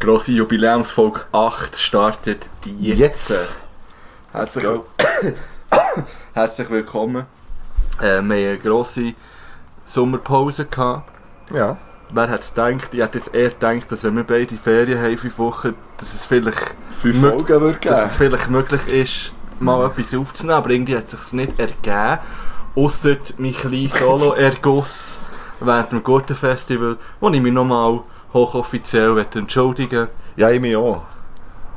Grosse Jubiläumsfolge 8 startet jetzt. Jetzt. Herzlich, Go. Herzlich willkommen. Äh, wir hatten eine grosse Sommerpause. Gehabt. Ja. Wer hat es gedacht? Ich hätte jetzt eher gedacht, dass wenn wir beide Ferien haben, fünf Wochen, dass es vielleicht, Fünf Folgen würde dass es geben. vielleicht möglich ist, mal etwas aufzunehmen. Aber irgendwie hat es sich nicht ergeben. Ausser mein kleiner Solo-Erguss während dem Gurtenfestival, wo ich mich nochmal hochoffiziell entschuldigen Ja, ich mich auch.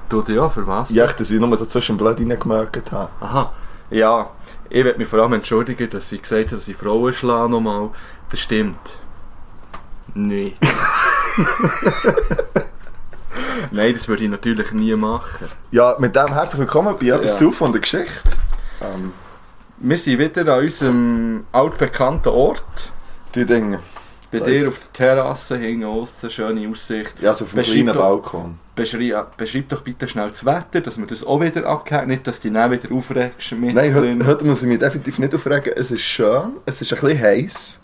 Du ja, für was? Ja, dass ich nur so zwischen Blatt reingemerkt habe. Aha. Ja, ich möchte mich vor allem entschuldigen, dass ich gesagt habe, dass ich Frauen schlage nochmal. Das stimmt. Nein. Nein, das würde ich natürlich nie machen. Ja, mit dem herzlich willkommen bei etwas Ja. zu von der Geschichte. Ähm, Wir sind wieder an unserem altbekannten Ort. die Dinge. Bei Live. dir auf der Terrasse, hinten aussen, schöne Aussicht. Ja, so auf dem Beschreib kleinen doch- Balkon. Beschreib, beschreib doch bitte schnell das Wetter, dass wir das auch wieder abgeben. Nicht, dass du dich dann wieder aufregst mit Nein, heute, heute muss ich mich definitiv nicht aufregen. Es ist schön, es ist ein bisschen heiß.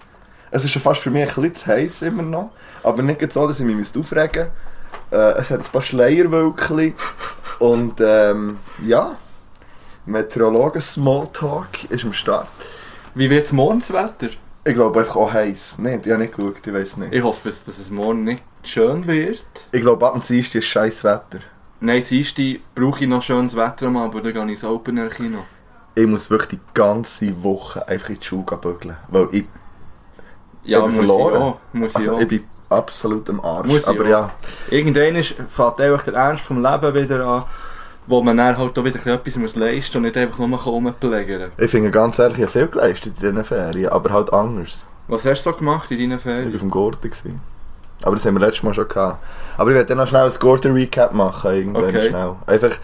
Es ist schon fast für mich ein bisschen zu heiß immer noch. Aber nicht so, dass ich mich aufregen müsste. Äh, es hat ein paar Schleierwölkchen. Und ähm, ja, Meteorologen-Smalltalk ist am Start. Wie wird es morgen das Wetter? Ich glaube einfach auch heiß. Nein, ich habe nicht geschaut, ich weiß nicht. Ich hoffe, dass es morgen nicht schön wird. Ich glaube, ab und zu ist scheiß Wetter. Nein, das erste brauche ich noch schönes Wetter am Abend, dann gehe ich ins Open Air Kino. Ich muss wirklich die ganze Woche einfach in die Schule bügeln. Weil ich, Ja, Ich bin muss verloren. ich auch. Muss ich also, auch. ich bin absolut am Arsch. Muss ich Aber ja, Irgendwann fängt einfach der Ernst vom Leben wieder an, wo man dann halt auch wieder etwas muss leisten und nicht einfach nur rumplägern ich finde ganz ehrlich, ich habe viel geleistet in diesen Ferien, aber halt anders. Was hast du so gemacht in deinen Ich war Ferien? auf dem Gurten. gewesen. Aber das haben wir letztes Mal schon gehabt. Aber ich werde dann noch schnell ein Gurten-Recap machen, irgendwann Okay. schnell. Einfach,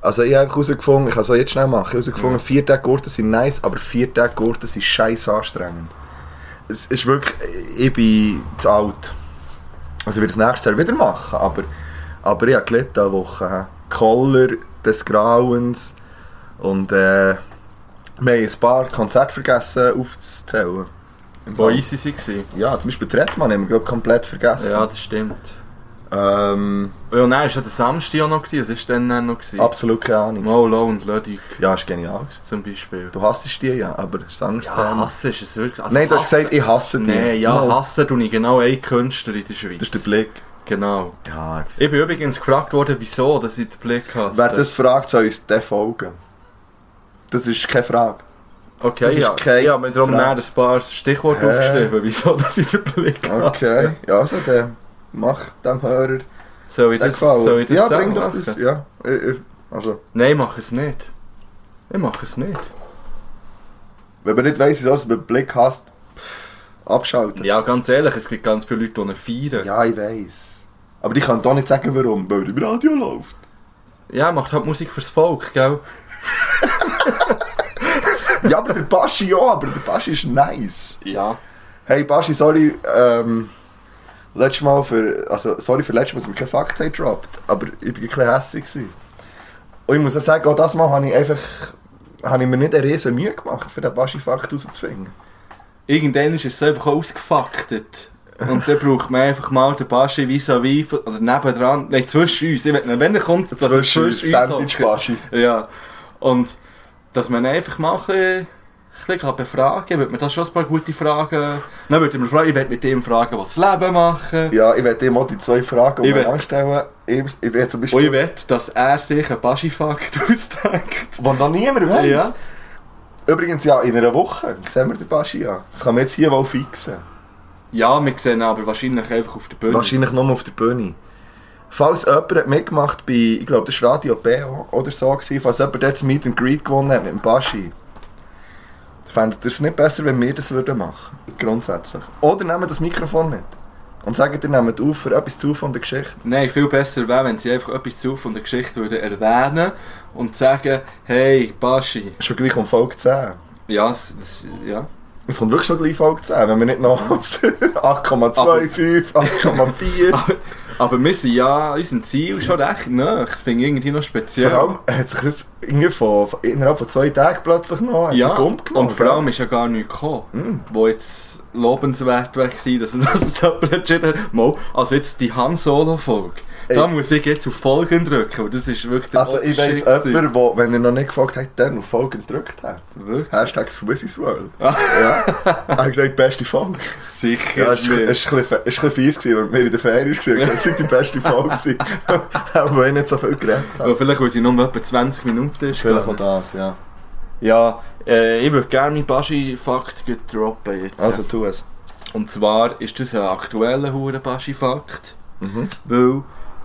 also ich habe herausgefunden, ich kann es jetzt schnell machen, ich habe herausgefunden, Ja. vier Tage Gurten sind nice, aber vier Tage Gurten sind scheiß anstrengend. Es ist wirklich, ich bin zu alt. Also ich werde es nächstes Jahr wieder machen, aber, aber ich habe gelitten eine Woche. Koller des Grauens und äh, wir haben ein paar Konzerte vergessen aufzuzählen. Wo waren? Ja, zum Beispiel Tretmann haben wir glaub, komplett vergessen. Ja, das stimmt. Ähm, Ja, nein, war ja der Samstag auch noch, gewesen. was war denn noch? gewesen? absolut keine Ahnung. Molo und Ludwig Ja, ist genial. zum Beispiel. Du hasst die ja, aber das ist anderes Ja, Thema. hassen ist es wirklich. Also Nein, du hast gesagt, ich hasse die. Nein, ja, Mal. hassen tue ich genau einen Künstler in der Schweiz. Das ist der Blick. Genau. Ja, Ich bin übrigens gefragt worden, wieso dass ich den Blick hasse. Wer das fragt, soll uns den folgen. Das ist keine Frage. Okay, das ist ja. keine ja, Frage. näher ein paar Stichworte Hä? aufgeschrieben, wieso dass ich den Blick hasse. Okay, ja, also dann mach dem Hörer Soll ich das, soll ich das ja, bring doch das. Ja, ich, ich, also, Nein, mach es nicht. Ich mache es nicht. wenn man nicht weiss, wieso man den Blick hasst, abschalten. Ja, ganz ehrlich, es gibt ganz viele Leute, die feiern. Ja, ich weiss. Aber die können doch nicht sagen, warum, weil er im Radio läuft. Ja, macht halt Musik fürs Volk, gell? Ja, aber der Baschi ja, aber der Baschi ist nice. Ja. Hey Baschi, sorry, ähm, letztes Mal für, also sorry für letztes Mal, dass wir keinen Fakt haben gedroppt, aber ich war ein bisschen hässlich. gewesen. Und ich muss auch sagen, auch das Mal habe ich einfach, habe ich mir nicht eine riesen Mühe gemacht, für den Baschi-Fakt rauszufinden. Irgendwann ist es einfach ausgefaktet. Und dann braucht man einfach mal den Baschi vis-à-vis oder nebendran. Nein, zwischen uns. Ich will, wenn er kommt, dass Zwischen uns, uns Sandwich hockt. Baschi. Ja. Und dass man einfach mal ein bisschen, bisschen befragen würde mir das schon ein paar gute Fragen. Dann würde ich mir fragen, ich will mit dem fragen, was das Leben machen. Ja, ich werde ihm auch die zwei Fragen Ich will- umeinander stellen. Ich, ich werde zum Und ich Beispiel, will, dass er sich einen Baschi-Fakt ausdenkt. wo noch niemand weiß. Ja. Übrigens, ja, in einer Woche sehen wir den Baschi an. Das kann man jetzt hier wohl fixen. Ja, wir sehen ihn aber wahrscheinlich einfach auf der Bühne. Wahrscheinlich nur auf der Bühne. Falls jemand mitgemacht bei, ich glaube, das war Radio B oder so, gewesen, falls jemand dort das Meet and Greet gewonnen hat mit dem Baschi, fändet ihr es nicht besser, wenn wir das würden machen Grundsätzlich. Oder nehmt das Mikrofon mit. Und sagt ihr, nehmt auf für etwas zu von der Geschichte. Nein, viel besser wäre, wenn sie einfach etwas zu von der Geschichte würden erwähnen und sagen, hey, Baschi. Schon gleich um Folge 10. Ja, das, das, ja. Es kommt wirklich schon gleich Folge 10, wenn wir nicht noch 8,25, 8,4. Aber, aber wir sind ja unserem Ziel schon recht nah. Das finde ich irgendwie noch speziell. Vor allem hat sich das irgendwie von, von, innerhalb von zwei Tagen plötzlich noch ja, sich umgenommen, und vor allem ist ja gar nichts gekommen, Mm. wo jetzt lobenswert wäre gewesen, dass, es jemand entschieden hat. Mal, also jetzt die Han Solo-Folge. Da Ey. muss ich jetzt auf Folgen drücken, weil das ist wirklich der Also ich weiss Shit gewesen. jemand, wo, wenn er noch nicht gefolgt hat, dann auf Folgen gedrückt hat. Wirklich? Hashtag Swissy's World. Ah. Ja. Er hat gesagt, beste Folge. Sicher Ja, es war ein bisschen, fies, gewesen, weil wir in der Ferien waren. Hat gesagt, es war die beste Folge. Auch wenn ich nicht so viel geredet habe. Aber vielleicht, weil sie nur etwa 20 Minuten ist. Vielleicht auch das, ja. Ja, äh, ich würde gerne meinen Baschi-Fakt droppen jetzt. Also tu es. Und zwar ist das ein aktueller hure Baschi-Fakt. Mhm. Weil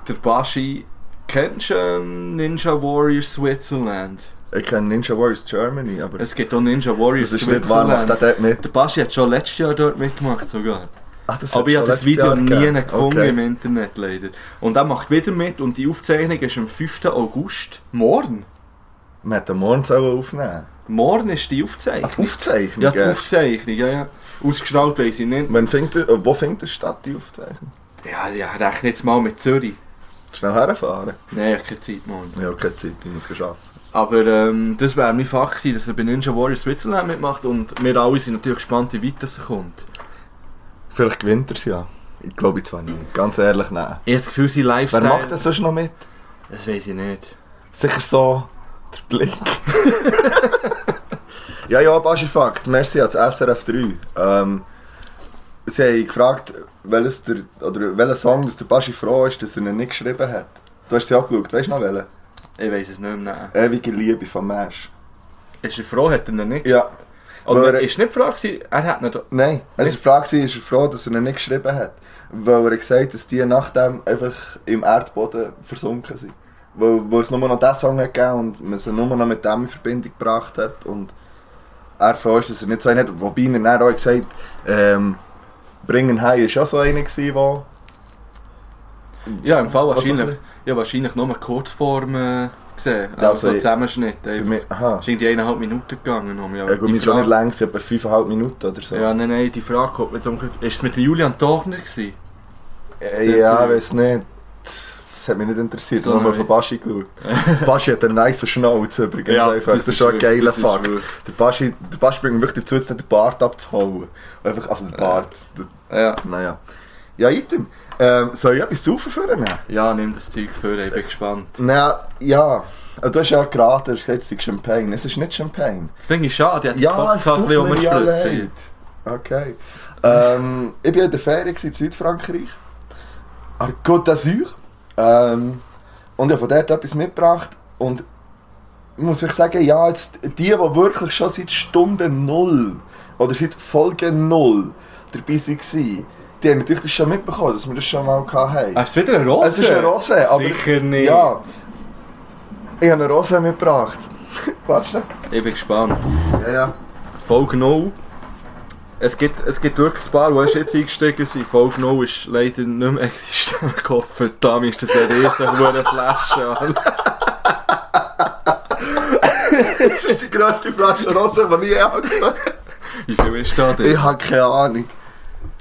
der Baschi kennst du ähm, Ninja Warrior Switzerland? Ich kenne Ninja Warriors Germany, aber Es gibt auch Ninja Warrior das ist nicht wahr, macht Switzerland. dort mit. Der Baschi hat schon letztes Jahr dort mitgemacht sogar. Ach, das Aber ich habe das Video nie gefunden Okay. im Internet leider. Und er macht wieder mit und die Aufzeichnung ist am 5. August. Morgen? Wir hätten morgen sollen aufnehmen Morgen ist die Ach, Aufzeichnung. die Aufzeichnung? Ja, die erst. Aufzeichnung, ja, ja. Ausgestrahlt weiss ich nicht. Wann er, äh, wo findet er statt, die Aufzeichnung? Ja, ja, rechne jetzt mal mit Zürich. Schnell herfahren? Nein, ich habe keine Zeit morgen. Ja, keine Zeit, ich muss arbeiten. Aber ähm, das wäre mein Fakt gewesen, dass er bei Ninja Warrior Switzerland mitmacht und wir alle sind natürlich gespannt, wie weit das kommt. Vielleicht gewinnt er es ja. Ich glaube zwar nicht. Ganz ehrlich, nein. Ich habe das Gefühl, sein Wer Lifestyle... macht das sonst noch mit? Das weiß ich nicht. Sicher so der Blick. ja, ja, Baschi Fakt. Merci ans SRF 3. Ähm, sie haben gefragt, welches der, oder welcher Song dass der Baschi froh ist, dass er ihn nicht geschrieben hat. Du hast sie angeschaut, weißt du noch welchen? Ich weiß es nicht mehr. Ewige Liebe von Mesh. Ist er froh, hat er ihn nicht? Ja. Oder er- ist nicht die Frage er hat nicht... Nein, es war die Frage, ist er froh, dass er ihn nicht geschrieben hat. Weil er gesagt hat, dass die nachdem einfach im Erdboden versunken sind. Weil, weil es nur noch diesen Song hat gegeben und man sie nur noch mit dem in Verbindung gebracht hat. Und er froh ist, dass er nicht so einen hat. Wobei er dann auch gesagt ähm, Bringen Heim war auch so einer, der... Ja, im Fall wahrscheinlich... so ein Ja, wahrscheinlich nur Kurzform äh, gesehen. Also, so also ich- Zusammenschnitt. Einfach. mich, aha. Die eineinhalb Minuten gegangen. Um, ja, Ja, gut, mir schon nicht lang, etwa 5,5 Minuten oder so. Ja, nein, nein, die Frage kommt um... Ist es mit Julian Torner gewesen? Äh, ja, weiß nicht. Das hat mich nicht interessiert. So Ich habe nur von Baschi geschaut. Der Baschi hat einen nice Schnauz übrigens. Ja, einfach. Das, das ist schon ein geiler Fakt. Der Baschi, der Baschi bringt wirklich dazu, jetzt nicht den Bart abzuhauen. Einfach, also den Bart. Ja. naja. Ja, item. Ähm, soll ich etwas zu? Ja, nimm das Zeug für, ich bin gespannt. Na, ja. Also, Du hast ja geraten, du hast gesagt, es ist Champagne. Es ist nicht Champagne. Das finde ich schade, ich hätte Ja, es tut mir ja leid. Okay. ähm, ich war in der Ferien in Südfrankreich. An Côte d'Azur. Ähm, und ich habe von dort etwas mitgebracht. Und ich muss euch sagen, ja, jetzt die, die wirklich schon seit Stunde Null oder seit Folge Null dabei waren, die haben natürlich das schon mitbekommen, dass wir das schon mal hatten. Ah, ist es wieder ein Rose? Es ist ein Rosé, aber- Sicher nicht. Ja. Ich habe eine Rose mitgebracht. Warte. Ich bin gespannt. Ja, ja. Folge 0. Es gibt, es gibt wirklich ein paar, die erst jetzt eingestiegen sind. Folge 0 ist leider nicht mehr existent. Gott verdammt, ist das eine riesige Flasche. Mann. Das ist die grösste Flasche Rose, die ich je habe. Wie viel ist da Ich drin? habe keine Ahnung.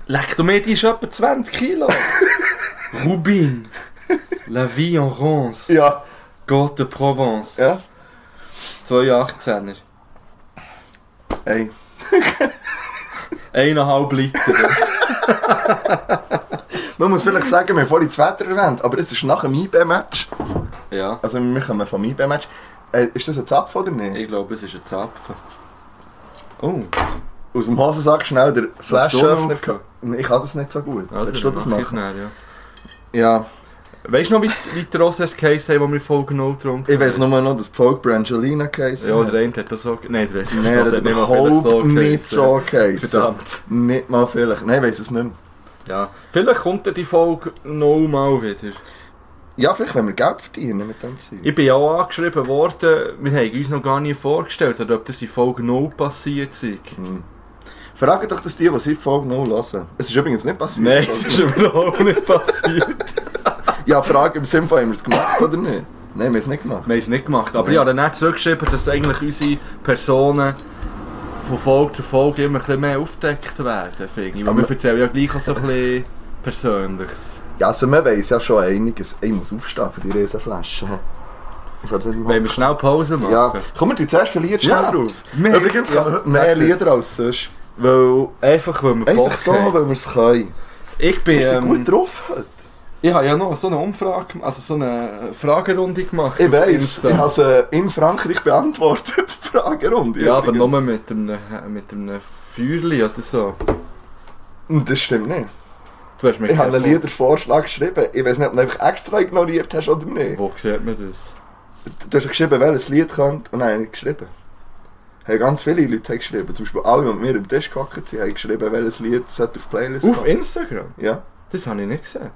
Leck du mir, die ist etwa 20 Kilo. Rubin. La vie en rose. Ja. Gott de Provence. Ja. 2,18er. Ey. Eineinhalb Liter. Man muss vielleicht sagen, wir haben vorhin das Wetter erwähnt, aber es ist nach dem IB-Match. ja. Also wir kommen vom IB-Match. Äh, ist das ein Zapf oder nicht? Ich glaube, es ist ein Zapfen. Oh, Aus dem Hosensack schnell der Flaschenöffner. Ich kann das nicht so gut. also Willst du das machen? dann, ja. Ja. Weißt du noch, wie, wie die Roses Case haben, die wir in Folge 0 getrunken Ich weiss nur noch, dass die Folge Brangelina Case Ja, der eine hat das so... Nein, der ist Nein, das hat überhaupt nicht so geheißen. Verdammt. Nicht mal vielleicht. Nein, ich weiss es nicht mehr. Ja. Vielleicht kommt die Folge noch mal wieder. Ja, vielleicht wenn wir Geld verdienen mit dem Zeug. Ich bin ja auch angeschrieben worden, wir haben uns noch gar nie vorgestellt, oder ob das in Folge 0 passiert ist. Hm. Fragt doch das die, die seit Folge 0 hören. Es ist übrigens nicht passiert. Nein, es ist überhaupt nicht passiert. Ja, Frage im Sinne von, haben wir es gemacht oder nicht? Nein, wir haben es nicht gemacht. Wir haben es nicht gemacht. Aber ich habe dann zurückgeschrieben, dass eigentlich unsere Personen von Folge zu Folge immer ein bisschen mehr aufgedeckt werden. Finde ich. Weil wir erzählen ja gleich auch so ein bisschen Persönliches. Ja, also man weiss ja schon einiges. Ich muss aufstehen für die Riesenflasche. Ich das Wollen machen. wir schnell Pause machen? Ja, kommen wir die erste Lied schnell Ja. drauf. Wir- Übrigens ja, kann mehr das. Lieder als sonst. Weil, einfach weil wir Einfach Bock so, haben. weil wir es können. Ich bin, Wir sind ähm, gut drauf heute. Ich habe ja noch so eine Umfrage, also so eine Fragerunde gemacht. Ich auf Insta. ich habe sie in Frankreich beantwortet, die Fragerunde. Ja, aber übrigens. nur mit einem, mit einem Feuerli oder so. Und Das stimmt nicht. Du hast mir Ich habe einen Liedervorschlag geschrieben. Ich weiß nicht, ob du ihn einfach extra ignoriert hast oder nicht. Wo sieht man das? Du hast geschrieben, welches Lied kommt. Und dann habe ich geschrieben. Haben ganz viele Leute haben geschrieben. Zum Beispiel alle, die mit mir im Tisch gehockt sind, haben geschrieben, welches Lied sollte auf die Playlist Auf. Instagram? Ja. Das habe ich nicht gesehen.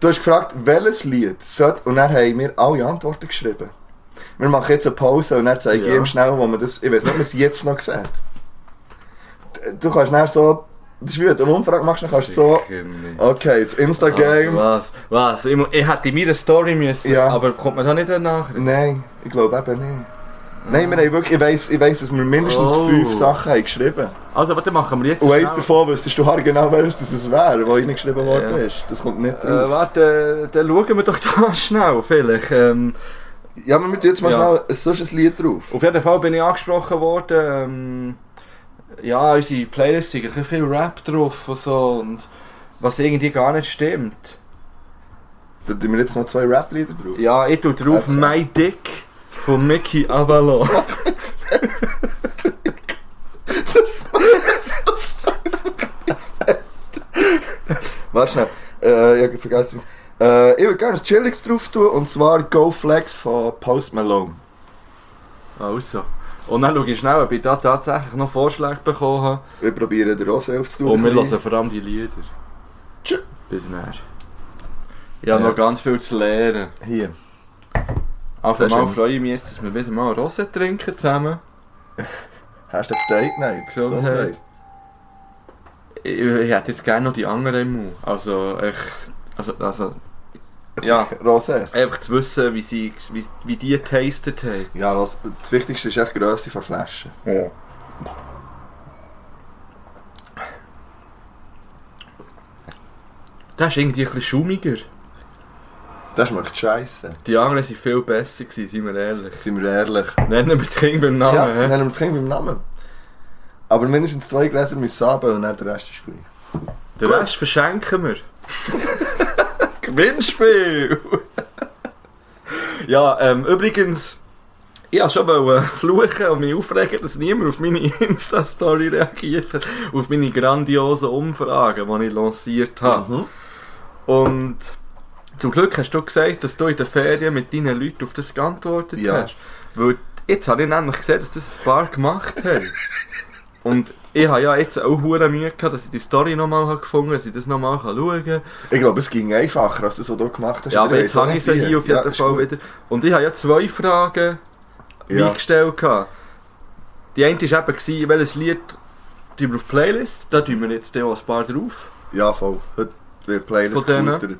Du hast gefragt, welches Lied sollte... Und dann haben wir alle Antworten geschrieben. Wir machen jetzt eine Pause und dann zeige ich Ja. ihm schnell, wo man das... Ich weiß nicht, ob man es jetzt noch sieht. Du kannst dann so... Das ist wie wenn du eine Umfrage machst, dann kannst du so... Okay, jetzt Insta-Game. Ah, was? Was? Ich, ich hätte in meiner Story müssen, Ja. aber kommt man da nicht eine Nachricht? Nein, ich glaube eben nicht. Nein, wir haben wirklich, ich weiss, ich weiss, dass wir mindestens Oh. fünf Sachen haben geschrieben Also, warte, machen wir jetzt Und eins davon wüsstest du genau, welches das es wäre, was reingeschrieben worden Ja. ist. Das kommt nicht Äh, drauf. warte, dann schauen wir doch da schnell, vielleicht. Ähm, ja, wir tun jetzt mal Ja. schnell ein solches Lied drauf. auf jeden Fall bin ich angesprochen worden, ähm, ja, unsere Playlist sind ein viel Rap drauf und so, und was irgendwie gar nicht stimmt. Da tun wir jetzt noch zwei Rap-Lieder drauf. Ja, ich tue drauf Okay. My Dick von Mickey Avalon. Warte schnell. Äh, ich hab vergessen. Äh, ich würde gerne ein Chillix drauf tun, und zwar Go Flex von Post Malone. Also. Und dann schaue ich schnell, ob ich da tatsächlich noch Vorschläge bekommen habe. Wir probieren den auch selbst zu tun. Und wir hören vor allem die Lieder. Tschö. Bis näher. Ich habe Ja. noch ganz viel zu lernen. Hier. Auf einmal ein- freue ich mich jetzt, dass wir wieder mal Rose trinken zusammen. Hast du Date? Nein. Gesundheit. Ich, ich hätte jetzt gerne noch die anderen im Mund. Also, ich, also, also, ja, Rosé. einfach zu wissen, wie, sie, wie, wie die getastet haben. Ja, das, das Wichtigste ist echt die Grösse von Flaschen. Ja. Das ist irgendwie ein bisschen schummiger. Das schmeckt scheiße. Die anderen waren viel besser, gewesen, seien wir ehrlich. Sind wir ehrlich. Nennen wir das Kind beim Namen. ja, hä? nennen wir das Kind beim Namen. Aber mindestens zwei Gläser müssen haben und dann der Rest ist gleich. Den Rest verschenken wir. Gewinnspiel! ja, ähm, übrigens, ich wollte schon fluchen und mich aufregen, dass niemand auf meine Insta-Story reagiert hat. Auf meine grandiosen Umfragen, die ich lanciert habe. Mhm. Und zum Glück hast du gesagt, dass du in den Ferien mit deinen Leuten auf das geantwortet Ja. hast. Weil jetzt habe ich nämlich gesehen, dass das ein paar gemacht haben. Und ich habe ja jetzt auch hure Mühe gehabt, dass ich die Story nochmal habe gefunden dass ich das nochmal schauen kann. Ich glaube, es ging einfacher, als das, was du gemacht hast. Ja, aber jetzt habe ich sie hier auf Ja, jeden ist Fall wieder. Und ich habe ja zwei Fragen Ja. mir gestellt. gehabt. Die eine war eben, welches Lied tun wir auf die Playlist. Da tun wir jetzt auch ein paar drauf. Ja, voll. Heute wird Playlist Von denen?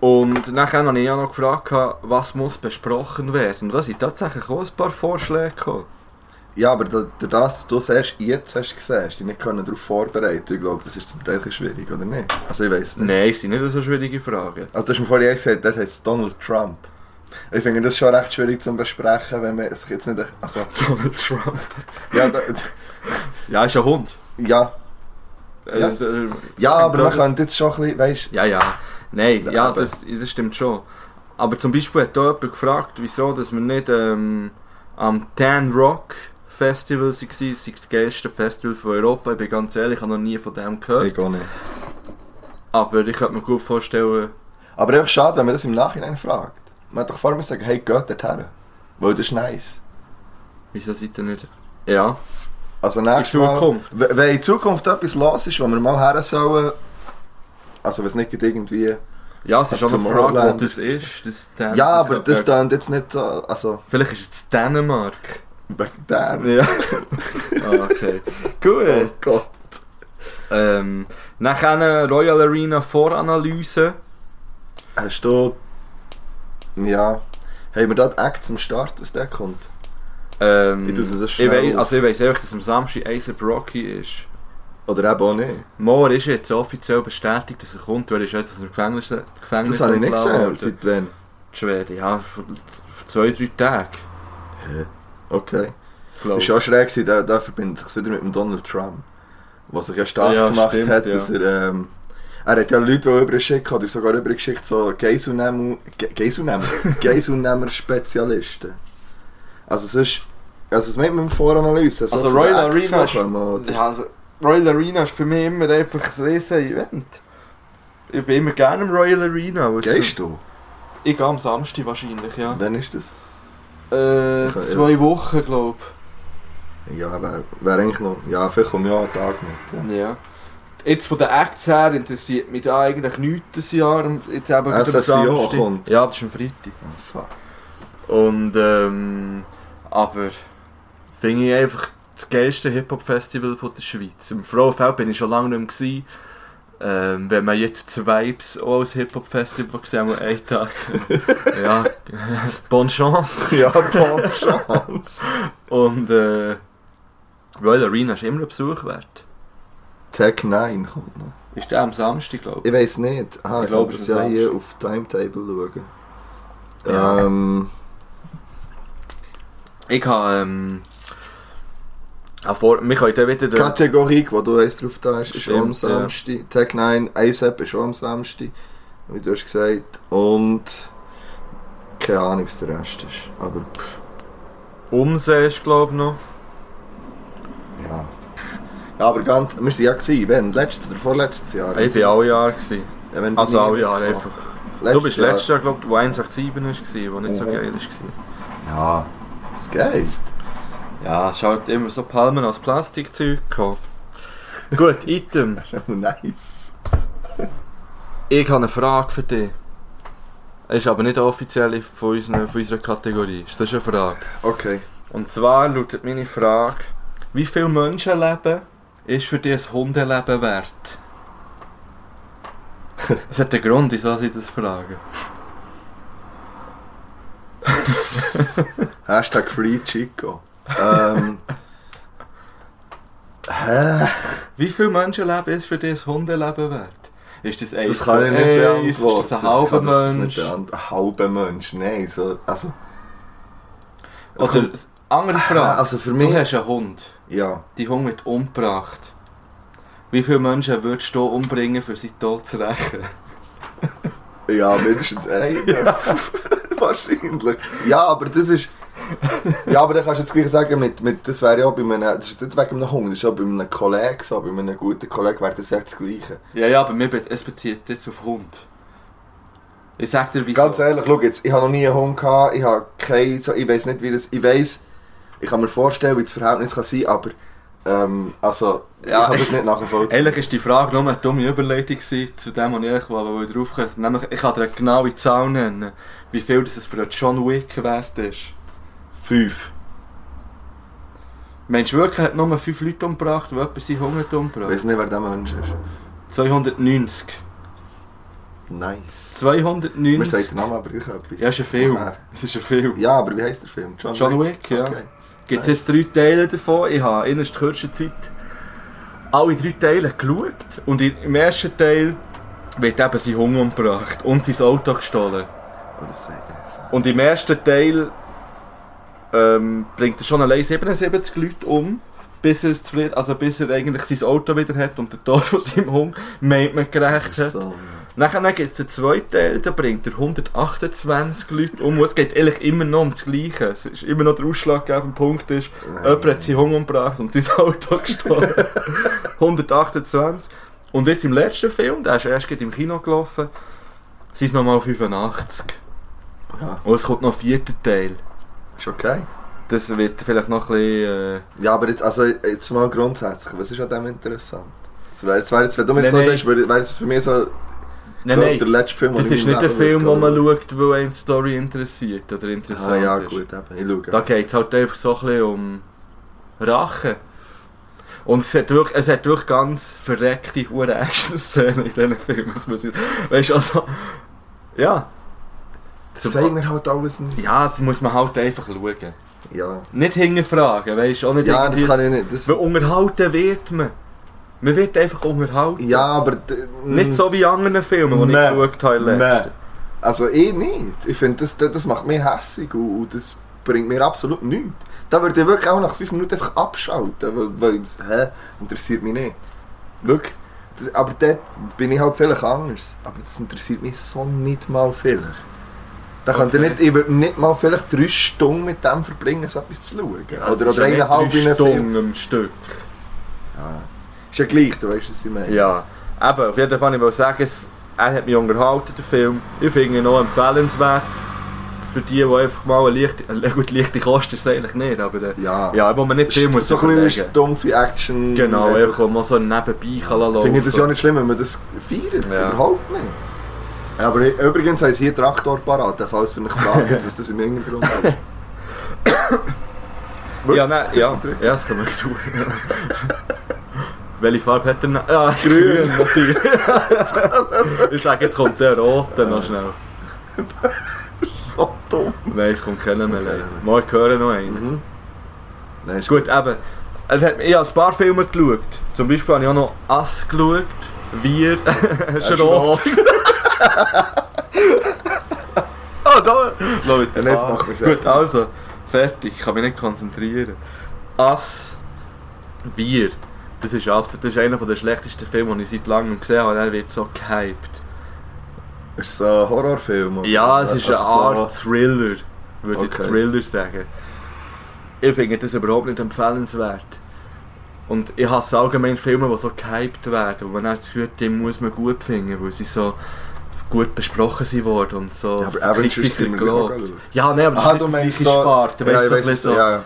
Und nachher habe ich ja noch gefragt, was muss besprochen werden. Und da sind tatsächlich auch ein paar Vorschläge gekommen. Ja, aber da- durch das, du es erst jetzt hast gesehen, hast dich nicht können darauf vorbereiten Ich glaube, das ist zum Teil schwierig, oder nicht? Also ich weiß nicht. Nein, es sind nicht so schwierige Fragen. Also du hast mir vorhin gesagt, das heißt Donald Trump. Ich finde das schon recht schwierig zu besprechen, wenn man sich jetzt nicht... Also, Donald Trump. ja, da, Ja, ist ein Hund. ja, Ja. Also, äh, ja, aber man könnte jetzt schon ein bisschen, weißt Ja, ja. Nein, Ja, das, das stimmt schon. Aber zum Beispiel hat da jemand gefragt, wieso dass wir nicht ähm, am Tan Rock Festival waren. Das ist das geilste Festival von Europa. Ich bin ganz ehrlich, ich habe noch nie von dem gehört. ich auch nicht. Aber ich könnte mir gut vorstellen, Aber einfach schade, wenn man das im Nachhinein fragt. Man hat doch vorher sagen, hey, geht dorthin. Weil das ist nice. wieso seid ihr nicht... Ja, Also in nächstes Mal... Zukunft. W- Wenn in Zukunft etwas los ist, wo wir mal her sollen... Also wenn es nicht irgendwie... Ja, es ist schon eine Frage, wo das ist-. Das Tan- Ja, aber das klingt jetzt nicht so... Also, Vielleicht ist es Dänemark. wegen dem. Ja. ah, okay. Gut. Oh Gott. Ähm, nachher Royal Arena Voranalyse. Hast du... Ja... Haben wir dort Acts am Start, was der kommt? Ähm, Ich es ich schnell weiss, also ich weiss einfach, dass am Samstag A$AP Rocky ist. Oder eben auch nicht? Moore ist jetzt offiziell bestätigt, dass er kommt, weil er ist jetzt aus dem Gefängnis, Gefängnis Das habe ich nicht gesehen. Seit wann? Die Schweden, ja, vor, vor zwei, drei Tagen. Hä? Okay. glaub ich. war schon schräg, da, da verbindet sich wieder mit dem Donald Trump. was sich ja stark Ja, gemacht stimmt, hat, ja. dass er, ähm, er hat ja Leute, die übergeschickt oder sogar übergeschickt, so Geiselnehmer, Ge- Geiselnehmer, Geiselnehmer-Spezialisten. Also sonst, also was meint man mit Voranalyse? So Also Royal Arena ist, oder? ja, also Royal Arena ist für mich immer einfach ein riesen Event. Ich bin immer gerne im Royal Arena. Gehst du? Ich gehe am Samstag wahrscheinlich, ja. Wann ist das? Äh, Okay, zwei Wochen, glaube Ja, wäre wär eigentlich noch, ja, vielleicht komme ich auch einen Tag mit. ich. Ja. Jetzt von den Acts her interessiert mich da eigentlich nichts das Jahr. Jetzt eben Ja. SSIO kommt. Ja, das ist am Freitag. Oh, fuck. Und ähm, aber finde ich einfach das geilste Hip-Hop-Festival von der Schweiz. Im Frauenfeld bin ich schon lange nicht mehr. Ähm, wenn man jetzt das Vibes auch als Hip-Hop-Festival gesehen hat, einen Tag. ja, bonne Chance. Ja, bonne Chance. Und äh, Royal Arena ist immer ein Besuch wert. Tag 9 kommt noch. Ist der am Samstag, glaube Ich weiß nicht. Ah, Ich ich glaub, glaube, das ist ja hier auf Timetable schauen. Ja. Ähm, ich. Habe. Ähm, vor, wir können dann wieder. den- Kategorie, die du weißt drauf da ist, ist auch am Stimmt, ja. Samstag. Tag 9, ASAP ist auch am Samstag, wie du hast gesagt. Und keine Ahnung, was der Rest ist. Aber pff, Umsee ist, glaube ich, noch. ja. Ja, aber ganz, wir waren ja gewesen, wenn? Letztes oder vorletztes Jahr? Ich war alle Jahre. Gewesen. Ja, wenn Also alle Jahre ja. einfach. Letztes du bist letztes Jahr, glaube ich, wo 187 war, wo nicht so Mhm. geil war. Ja, ist geil. Ja, es ist halt immer so Palmen als Plastikzeug gehabt. Gut, Item. nice. Ich habe eine Frage für dich. Ist aber nicht offiziell von, unseren, von unserer Kategorie. Ist das eine Frage? Okay. Und zwar lautet meine Frage: Wie viel Menschenleben ist für dich ein Hundeleben wert? Das hat einen Grund, wieso ich das frage. Hashtag Free Chico. ähm. Hä? Wie viel Menschenleben ist für dich ein Hundeleben wert? Ist das eins Das kann ich nicht eins? beantworten. Ist das ein Ich halber kann das Mensch? nicht Ein halber Mensch, nein. So, also, es Oder kommt- andere Frage. also für Du mich... hast einen Hund. Ja. Die Hund wird umgebracht. Wie viele Menschen würdest du umbringen, für sie Tod zu rächen? Ja, mindestens einer. Wahrscheinlich. Ja, aber das ist... Ja, aber dann kannst du jetzt gleich sagen, mit, mit, das wäre ja auch bei einem... Das ist nicht wegen einem Hund, das ist auch bei einem Kollegen so. Bei einem guten Kollegen wäre das echt das Gleiche. Ja, ja, aber mir es bezieht jetzt auf Hund. Ich sag dir, wieso. Ganz ehrlich, schau jetzt, ich habe noch nie einen Hund gehabt, ich habe keinen, so, ich weiß nicht wie das, ich weiß, ich kann mir vorstellen, wie das Verhältnis kann sein, aber, ähm, also, Ja. ich kann das nicht nachvollziehen. Ehrlich ist die Frage nur eine dumme Überleitung gewesen zu dem, was ich eigentlich wo drauf komme. Nämlich, ich kann dir eine genaue Zahl nennen, wie viel das für einen John Wick wert ist. Fünf. Meinst du wirklich, hat nur fünf Leute umgebracht, die jemand seinen Hunger Ich umgebracht weiß nicht, wer der Mensch ist. 290. Nice. Mir 290. sagt der Name aber gleich etwas. Ja, ist ein Film. Es ist ein Film. Ja, aber wie heisst der Film? John, John Wick, ja. Okay. Gibt es jetzt drei Teile davon. Ich habe in der kürzesten Zeit alle drei Teile geschaut. Und im ersten Teil wird eben sein Hunger umgebracht und sein Auto gestohlen. Oh. Und im ersten Teil ähm, bringt er schon allein 77 Leute um, bis er, also bis er eigentlich sein Auto wieder hat und der Tod von seinem Hunger meint man gerecht hat. so. Nachher gibt es einen zweiten Teil, da bringt er 128 Leute um. Es geht eigentlich immer noch um das Gleiche. Es ist immer noch der ausschlaggebende Punkt ist, jemand hat seinen Hunger umgebracht und sein Auto gestohlen. 128. Und jetzt im letzten Film, der ist erst im Kino gelaufen, sind es nochmal 85. Ja, Und es kommt noch ein vierter Teil. ist okay. Das wird vielleicht noch ein bisschen... Äh, Ja, aber jetzt, also, jetzt mal grundsätzlich, was ist an dem interessant? Das wäre, das wäre jetzt, wenn du mir Nein, so nein. sagst, wäre es für mich so nein, der nein, letzte Film, das ist nicht Leben Film, wo man schaut, wo einem die Story interessiert oder interessant Ah ja, ist. gut, eben. Ich schaue. Da geht es halt einfach so ein bisschen um Rache. Und es hat wirklich, es hat wirklich ganz verreckte Action-Szenen in diesen Filmen. Weißt du, also... Ja. Das sagen wir halt alles nicht. Ja, das muss man halt einfach schauen. Ja. Nicht hinterfragen, weißt du? Ja, das kann ich nicht. Das, Weil unterhalten wird man. Man wird einfach unterhalten. ja, aber... d- Nicht so wie in anderen Filmen, die ich geschaut habe. Nein. letztens. Also ich nicht. Ich finde, das, das macht mich hässig und, und das bringt mir absolut nichts. Da würde ich wirklich auch nach 5 Minuten einfach abschalten, weil, hä, interessiert mich nicht. Wirklich. Das, aber dort bin ich halt vielleicht anders. Aber das interessiert mich so nicht mal vielleicht. Da könnte ich, Okay. nicht, ich würde nicht mal vielleicht drei Stunden mit dem verbringen, so etwas zu schauen. Ja, oder oder ja eineinhalb einem Film. Stunden am Stück. Ja. Ist ja gleich, du weißt, was ich meine. Ja, eben, auf jeden Fall, ich will sagen, es, er hat mich unterhalten, der Film. Ich finde ihn noch empfehlenswert. Für die, die einfach mal eine leichte, gut, leichte Kosten ist eigentlich nicht, aber äh, Ja. ja, wo man nicht viel muss so ein bisschen dumpfe Action. Genau, einfach. einfach wo man so nebenbei kann laufen. Finde ich das ja nicht schlimm, wenn man das feiert. Ja. Überhaupt nicht. Ja, aber übrigens haben sie hier Traktor parat, falls ihr mich fragt, was das im Hintergrund ist. Ja, nein, ja, ja, das kann man tun. Welche Farbe hat er noch? Ja, grün natürlich. ich sage, jetzt kommt der rote noch schnell. Das ist so dumm. Nein, es kommt keiner mehr. Okay. Mal, ich höre noch einen. Mhm. Nein, ist Gut, eben. Es hat, ich habe ein paar Filme geschaut. Zum Beispiel habe ich auch noch Ass geschaut. Wir. ist Schrot. oh, da. Leute, Ja, jetzt mach mich fertig. Gut, also. Fertig. Ich kann mich nicht konzentrieren. Ass. Wir. Das ist absolut, das ist einer der schlechtesten Filme, die ich seit langem gesehen habe. Er wird so gehypt. Ist es ein Horrorfilm? oder? Ja, es ist eine Also so- Art Thriller, würde ich Okay. Thriller sagen. Ich finde das überhaupt nicht empfehlenswert. Und ich hasse allgemein Filme, die so gehypt werden, wo man dann das Gefühl hat, die muss man gut finden, weil sie so gut besprochen sind worden und so Ja, aber Avengers sind gelobt. Ja, nein, aber das Ah, ist nicht die gleiche so... Sparte, ja, ich so, so, ja, ja.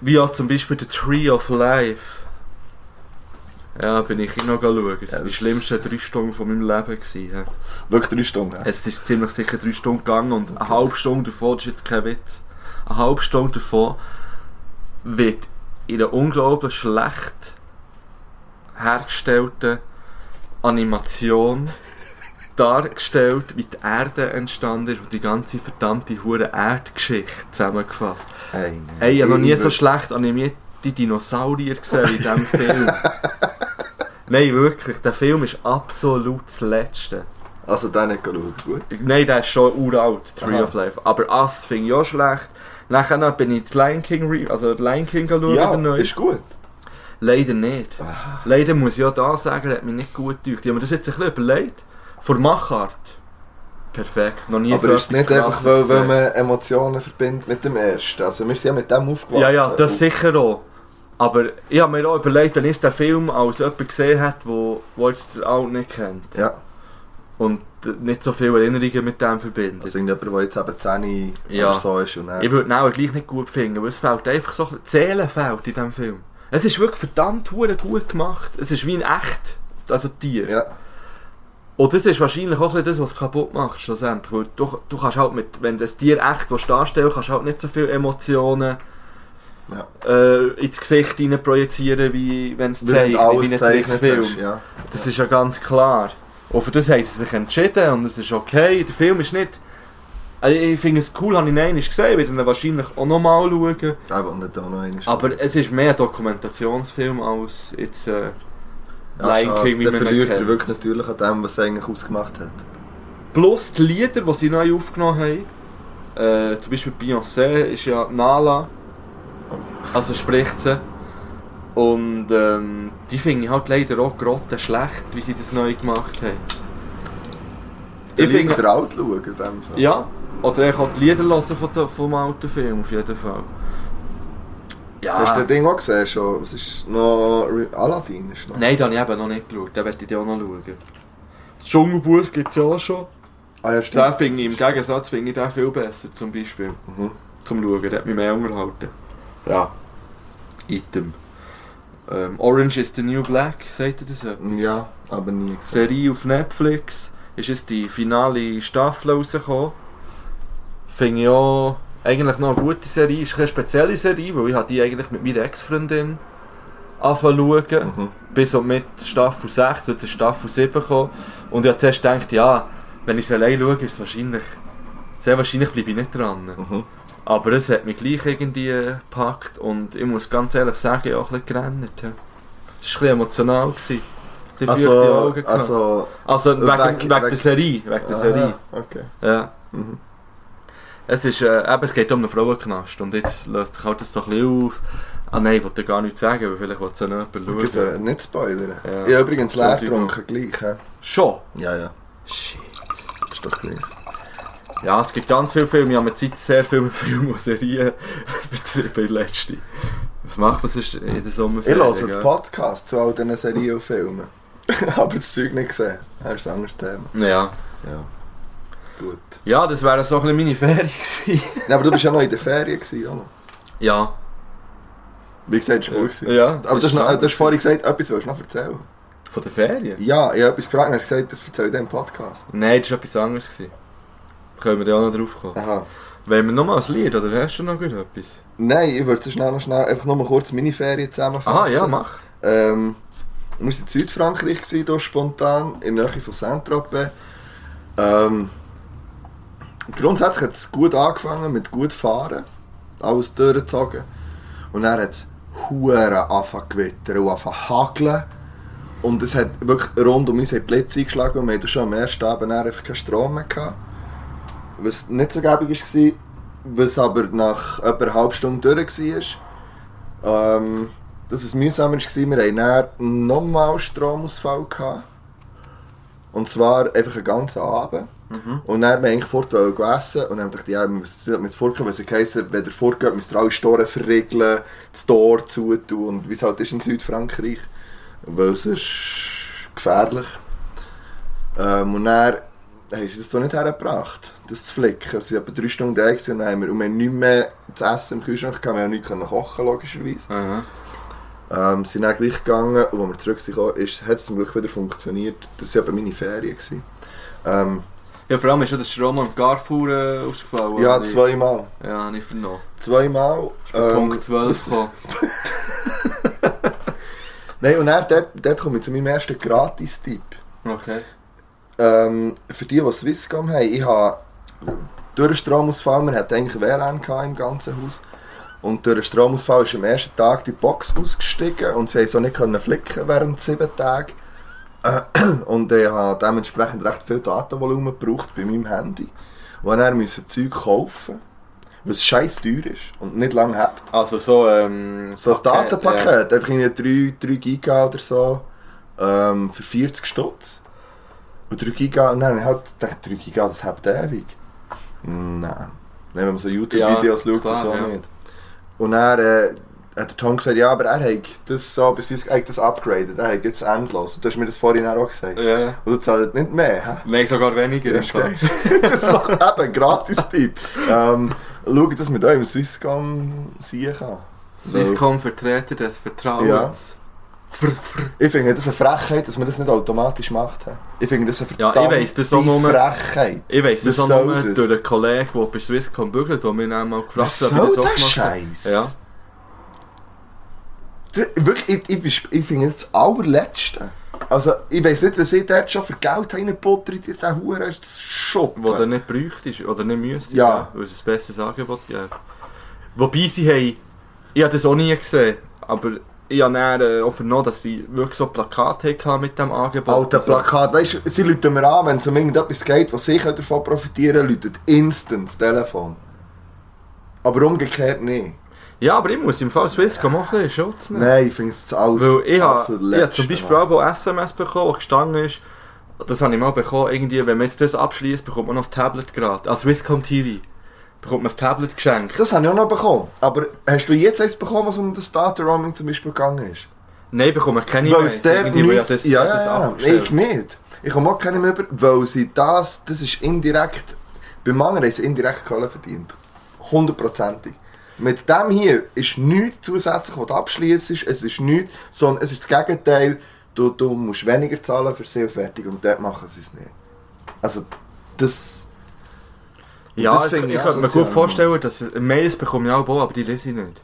wie auch zum Beispiel The Tree of Life. Ja, bin ich noch schauen. Es Ja, waren die schlimmsten drei Stunden von meinem Leben. Gewesen, ja. Wirklich drei Stunden. ja. Es ist ziemlich sicher drei Stunden gegangen und eine halbe Stunde davon, das ist jetzt kein Witz, eine halbe Stunde davon wird in einer unglaublich schlecht hergestellten Animation dargestellt, wie die Erde entstanden ist und die ganze verdammte hure Erdgeschichte zusammengefasst. Hey. Hey, ich habe noch nie so schlecht animierte Dinosaurier gesehen in diesem Film. Nein, wirklich, der Film ist absolut das Letzte. Also den nicht schauen, gut. Nein, der ist schon uralt, Tree Aha. of Life. Aber finde ich auch schlecht. Nachher bin ich das Lion King, re- also Lion King schauen, Ja, ist gut. Leider nicht. Leider muss ich auch da sagen, hat mich nicht gut gedacht. Ich habe mir das jetzt ein bisschen überlegt. Vor Machart. Perfekt. Noch nie Aber so ist es nicht einfach, weil, weil man Emotionen verbindet mit dem ersten? Also wir sind ja mit dem aufgewachsen. Ja, ja, das sicher auch. Aber ich habe mir auch überlegt, wenn ich den Film als jemand gesehen hat, wo, wo jetzt den Alt nicht kennt Ja, und nicht so viele Erinnerungen mit dem verbindet. also irgendjemand, der jetzt eben 10 Ja. oder so ist und dann... Ich würde ihn auch gleich nicht gut finden, weil es fehlt einfach so die Seele fehlt in diesem Film. Es ist wirklich verdammt hure gut gemacht. Es ist wie ein echt, also Tier. Ja, Und das ist wahrscheinlich auch das, was es kaputt macht, schlussendlich. Weil du, du kannst halt mit, wenn das Tier echt darstellen kannst du halt nicht so viele Emotionen ja. äh, ins Gesicht hinein projizieren, wie wenn es zeigt, wie ein Trickfilm. ja. Das ist ja ganz klar. Und für das haben sie sich entschieden und es ist okay. Der Film ist nicht... Also ich finde es cool, habe ich ihn gesehen, ich werde ihn wahrscheinlich auch nochmal schauen. Will nicht da noch einmal Aber es ist mehr ein Dokumentationsfilm als jetzt äh, ja, Lion. King, wie man verliert er wirklich natürlich an dem, was es eigentlich ausgemacht hat. Plus die Lieder, die sie neu aufgenommen haben. Äh, zum Beispiel Beyoncé ist ja Nala. Also spricht sie. Und ähm, die finde ich halt leider auch grotte schlecht, wie sie das neu gemacht haben. Ich finde... den Alt schauen, in dem Fall. Ja, oder ich auch die Lieder hören von der, vom alten Film, auf jeden Fall. Ja. Hast du das Ding auch gesehen schon? Was ist noch... Aladdin ist noch... Nein, den habe ich eben noch nicht geschaut. Den werde ich dir auch noch schauen. Das Dschungelbuch gibt es ja auch schon. Ah ja, Den stimmt. finde ich im Gegensatz finde ich den viel besser, zum Beispiel. Mhm. Zum Schauen, der hat mich mehr unterhalten. Ja. Item. Ähm, Orange is the New Black, sagt ihr das etwas? Ja, aber nie gesehen. Serie auf Netflix. Ist es die finale Staffel rausgekommen. Finde ich auch eigentlich noch eine gute Serie. Ist keine spezielle Serie, weil ich die eigentlich mit meiner Ex-Freundin angefangen zu schauen. Mhm. Bis und mit Staffel 6, jetzt ist Staffel 7 gekommen. Und ich habe zuerst gedacht, ja, wenn ich es allein schaue, ist es wahrscheinlich... Sehr wahrscheinlich bleibe ich nicht dran. Mhm. Aber es hat mich gleich irgendwie gepackt und ich muss ganz ehrlich sagen, ich habe auch ein bisschen gerannt. Ja. Es war ein bisschen emotional. Gewesen. Feuchte Also, Augen also... Also wegen, weg- wegen, der weg- Serie, wegen der Aha, Serie. Okay. Ja. Mhm. Es, ist, äh, eben, es geht um einen Frauenknast und jetzt löst sich halt das doch ein bisschen auf. Ah nein, ich wollte gar nichts sagen, weil vielleicht will es ja jemand Ich schauen. äh, nicht spoilern. Ja. Ich habe übrigens leer getrunken, gleich. hä? Schon? Ja, ja, Shit. das ist doch gleich. Ja, es gibt ganz viele Filme. Ich habe mit Zeit sehr viel mit Filmen und Serien betrieben in letzter. Was macht man sonst in der Ich Sommerferien? höre den gell? Podcast zu all diesen Serien und Filmen. Aber das Zeug nicht gesehen. Das ist ein anderes Thema. Ja. Ja. Gut. ja, das wäre so ein bisschen meine Ferien gewesen. Ja, aber du bist ja noch in der Ferien gewesen, oder? Ja. Wie gesagt, ist gut gewesen. Ja, Aber du hast, noch, du hast vorhin gesagt, etwas willst du noch erzählen. Von der Ferien? Ja, ich habe etwas gefragt und hast gesagt, das erzähle ich in diesem Podcast. Nein, das war etwas anderes. Gewesen. Können wir ja auch noch drauf kommen. Aha. Wollen wir nochmal ein Lied oder hast du noch etwas? Nein, ich würde so schnell noch schnell einfach noch mal kurz meine Ferien zusammenfassen. Aha, ja, mach. Ähm, wir waren in Südfrankreich, gewesen, hier spontan, in der Nähe von Saint-Tropez. Ähm, grundsätzlich hat es gut angefangen, mit gut fahren. Alles durchgezogen. Und dann hat es Huren angefangen zu gewittern und angefangen hageln. Und es hat wirklich rund um uns Blitze eingeschlagen und wir hatten schon am ersten Abend einfach keinen Strom mehr. Gehabt. Was nicht so gäbig war, was aber nach etwa einer halben Stunde durch war. Ähm, dass es mühsamer war, wir hatten dann nochmal Stromausfall. Gehabt. Und zwar einfach einen ganzen Abend. Und dann haben wir eigentlich fort wollen gehen essen und dann haben wir gedacht, ja, wir müssen jetzt fortgehen, weil es heisst, wenn ihr fortgeht, müsst ihr alle Storen verriegeln, das Tor zutun und wie es halt ist in Südfrankreich. Weil es ist gefährlich. Ähm, und dann haben sie das so nicht hergebracht, das zu flicken. Sie waren etwa drei Stunden da und dann haben wir, und wir haben nicht mehr zu essen im Kühlschrank gehabt, wir haben nicht können kochen logischerweise. Aha. Ähm, sind dann gleich gegangen und als wir zurück sind, ist, hat es zum Glück wieder funktioniert. Das waren aber meine Ferien. Gewesen. Ähm, Ja, vor allem ist schon das Strom am Carrefour äh, ausgefallen. ja, zweimal. Ja, nicht vernommen. Zweimal. Ist ähm, Punkt 12 das- gekommen. Nein, und dann, dort, dort komme ich zu meinem ersten Gratis-Tipp. Okay. Ähm, für die, die Swisscom haben, ich habe durch den Stromausfall, wir hatten eigentlich WLAN im ganzen Haus. Und durch den Stromausfall ist am ersten Tag die Box ausgestiegen und sie haben so nicht können flicken während sieben Tagen. Und ich habe dementsprechend recht viel Datenvolumen gebraucht bei meinem Handy. Und dann musste Zeug kaufen, was scheiß teuer ist und nicht lange hat. Also so, ähm... So ein Paket, Datenpaket, einfach in 3, 3 Giga oder so, ähm, für 40 Stutz. Und 3 Giga, und dann habe ich halt gedacht, 3 Giga, das habt ewig. Nein. Wenn man so YouTube-Videos Ja, schaut, klar, so ja. nicht. Und dann äh, hat der Tom gesagt, ja, aber er hat das so, bis wie das upgraded, er hat jetzt endlos. Und du hast mir das vorhin auch gesagt. Ja. Und du zahlst nicht mehr, hä? Nein, sogar weniger. Im geil. das macht eben Gratis-Tipp. Ähm, schaut, dass mit eurem Swisscom sehen kann. Swisscom Vertreter des Vertrauens. Ja. Fr, fr. Ich finde das eine Frechheit, dass man das nicht automatisch macht. Ich finde das eine Ja, ich verdammte weiss, das auch nur- Frechheit. Ich weiss das auch nur das? durch einen Kollegen, der bei Swisscom bügelt, der mich dann mal gefragt Was hat, soll wie das der auch gemacht hat. Scheiß? Ja. D- Wirklich, ich, ich, ich finde das das allerletzte. Also, ich weiss nicht, was ich dort schon für Geld reingebuttert in diesen Huren Shop. Wo der nicht bräuchtest oder nicht müsstest, Ja. weil es ein besseres Angebot gibt. Wobei sie haben, ich habe das auch nie gesehen, aber ich habe dann äh, auch vernommen, dass sie wirklich so Plakate hatten mit diesem Angebot. Alter Also, Plakat, weißt du, sie rufen mir an, wenn es um irgendetwas geht, was sie davon profitieren können, rufen instant das Telefon. Aber umgekehrt nicht. Ja, aber ich muss im Fall Swisscom auch ein bisschen Schutz nehmen. Nein, ich finde es alles Weil ich habe ich habe zum Beispiel auch ein SMS bekommen, das gestanden ist, das habe ich mal bekommen, irgendwie, wenn man jetzt das abschließt, bekommt man noch das Tablet gratis. Also Swisscom TV bekommt man das Tablet geschenkt. Das habe ich auch noch bekommen. Aber hast du jetzt eins bekommen, was um das Data Roaming zum Beispiel gegangen ist? Nein, bekommt man keine Weil mehr. es der nicht... das, ja, das ja, ja. Ich nicht. Ich komme auch keine mehr über, weil sie das, das ist indirekt, beim anderen haben sie indirekt Kohle verdient. Hundertprozentig. Mit dem hier ist nichts zusätzlich, was du abschließt. Es ist nichts, sondern es ist das Gegenteil. Du, du musst weniger zahlen für sehr fertig und dort machen sie es nicht. Also, das... Ja, finde ich ich könnte mir gut vorstellen, dass Mails bekomme ich auch, aber die lese ich nicht.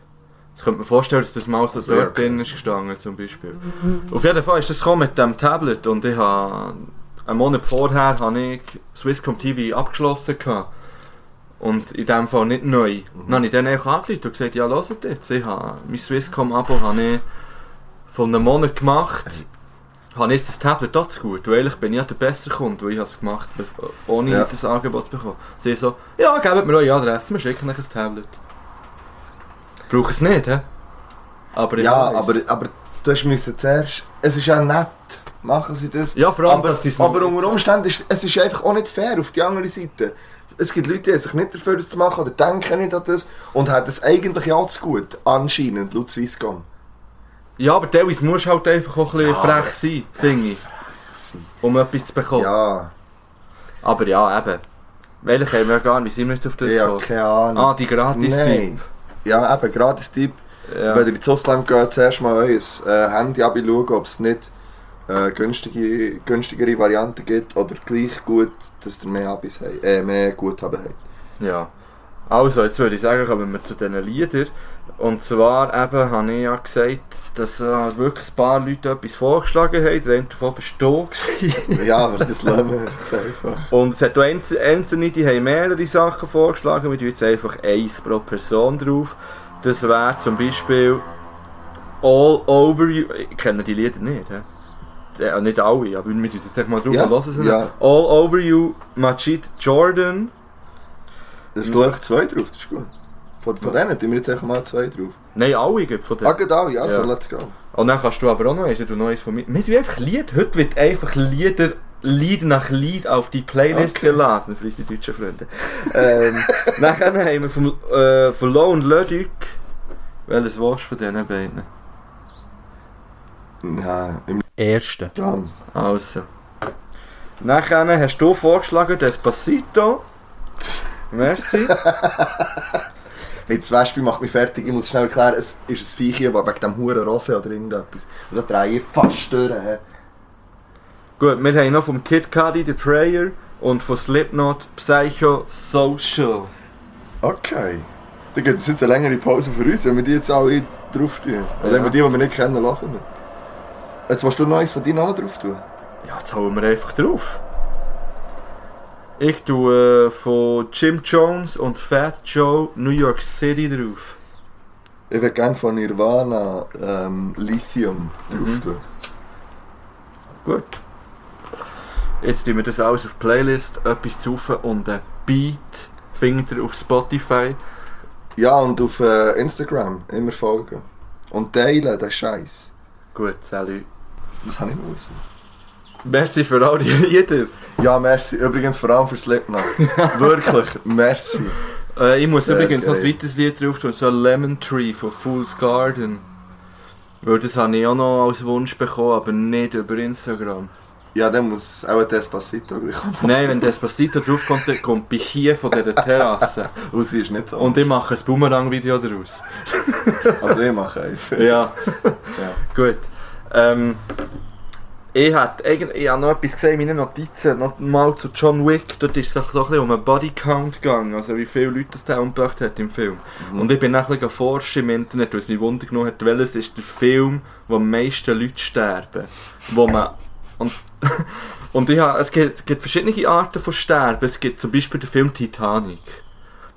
Ich könnte mir vorstellen, dass das mal so Also, ja, dort drin ist gestanden, zum Beispiel. Auf jeden Fall ist das gekommen mit dem Tablet und ich habe einen Monat vorher habe ich Swisscom TV abgeschlossen gehabt. Und in dem Fall nicht neu. Dann habe ich dann einfach angerufen und gesagt, ja, hört jetzt, ich habe mein Swisscom-Abo habe ich von einem Monat gemacht. Habe ich das Tablet auch zu gut. Weil eigentlich bin ich ja der bessere Kunde, weil ich es gemacht habe, ohne Ja. das Angebot zu bekommen. Sie so, ja, gebt mir eure Adresse, wir schicken euch ein Tablet. Brauche es nicht, hä? Aber ich Ja, aber, aber du hast müssen zuerst... Es ist ja nett, machen sie das. Ja, vor allem, aber, dass sie es aber unter Umständen ist es ist einfach auch nicht fair auf die andere Seite. Es gibt Leute, die sich nicht dafür das zu machen oder denken nicht an das und haben es eigentlich ja zu gut, anscheinend, laut Swisscom. Ja, aber teilweise musst du halt einfach auch ein bisschen Ja, frech sein, finde ich, um etwas zu bekommen. Ja, Aber ja, eben. Welche haben wir ja gar nicht, wie sind wir jetzt auf das habe gekommen? keine Ahnung. Ah, die gratis Nein. Ja, eben, gratis Tipp. Ja. Wenn ihr ins Ausland geht, zuerst mal euer äh, Handy anschauen, ob es nicht äh, günstige, günstigere Varianten gibt oder gleich gut, dass ihr mehr, Abis habt, äh, mehr Guthaben habt. Ja. Also, jetzt würde ich sagen, kommen wir zu diesen Liedern. Und zwar eben, habe ich ja gesagt, dass äh, wirklich ein paar Leute etwas vorgeschlagen haben. Der eine davon war gewesen. Ja, aber das lassen wir jetzt einfach. Und es hat auch Einzel- Einzelne, die haben mehrere Sachen vorgeschlagen. Wir tun jetzt einfach eins pro Person drauf. Das wäre zum Beispiel All Over You. Ich kenne die Lieder nicht, hä? Ja, nicht alle, aber wir tun jetzt einfach mal drauf Ja, und hören sie. ja. All Over You, Majid Jordan. Da ist gleich zwei drauf, das ist gut. Von, von denen tun wir jetzt einfach mal zwei drauf. Nein, alle gibt von Ah, denen. genau, ja, so, Ja. let's go. Und dann kannst du aber auch noch eins, du noch eins von mir. Wir tun einfach Lied. Heute wird einfach Lieder, Lied nach Lied auf die Playlist Okay. geladen für unsere deutschen Freunde. ähm, nachher haben wir vom, äh, von Low und Leduc. Welches warst du von diesen beiden? Ja, im Erste. Plan. Also. Nachher hast du vorgeschlagen Despacito. Merci. Hey, das Wespe macht mich fertig. Ich muss schnell erklären, es ist ein Viechchen, das wegen dem Huren Rose oder irgendetwas. Und da drehe ich fast durch. hä? Gut, wir haben noch vom Kid Cudi The Prayer und von Slipknot Psycho Social. Okay. Dann gibt es jetzt eine längere Pause für uns, wenn wir die jetzt alle drauf tun. Oder wenn wir die, die wir nicht kennen, lassen wir. Jetzt willst du noch eins von deinen auch drauf tun? Ja, jetzt hauen wir einfach drauf. Ich tue äh, von Jim Jones und Fat Joe New York City drauf. Ich würde gerne von Nirvana ähm, Lithium drauf Mhm. tun. Gut. Jetzt tun wir das alles auf Playlist, etwas zu und ein Beat findet ihr auf Spotify. Ja, und auf äh, Instagram immer folgen. Und teilen, den Scheiß. Gut, salut. Was habe ich noch? Merci für all die Lieder. Ja, merci. Übrigens vor allem für Slipknot. Wirklich, merci. Äh, ich muss Sehr übrigens noch ein weiteres Lied drauf tun, so Lemon Tree von Fool's Garden. Weil das habe ich auch noch als Wunsch bekommen, aber nicht über Instagram. Ja, dann muss auch ein Despacito gleich kommen. Nein, wenn Despacito draufkommt, dann kommt bei hier von dieser Terrasse. Und sie ist nicht so. Und ich mache ein Boomerang-Video daraus. also ich mache eins. Ja, Ja. gut. Ähm, ich habe noch etwas gesehen in meinen Notizen, noch mal zu John Wick. Dort ist es so ein um einen Bodycount gegangen, also wie viele Leute das der umgebracht hat im Film. Mhm. Und ich bin nachher forschen im Internet, weil es mich Wunder genommen hat, welches ist der Film, wo am meisten Leute sterben. Wo man, und, und ich habe, es gibt, gibt verschiedene Arten von Sterben. Es gibt zum Beispiel den Film Titanic.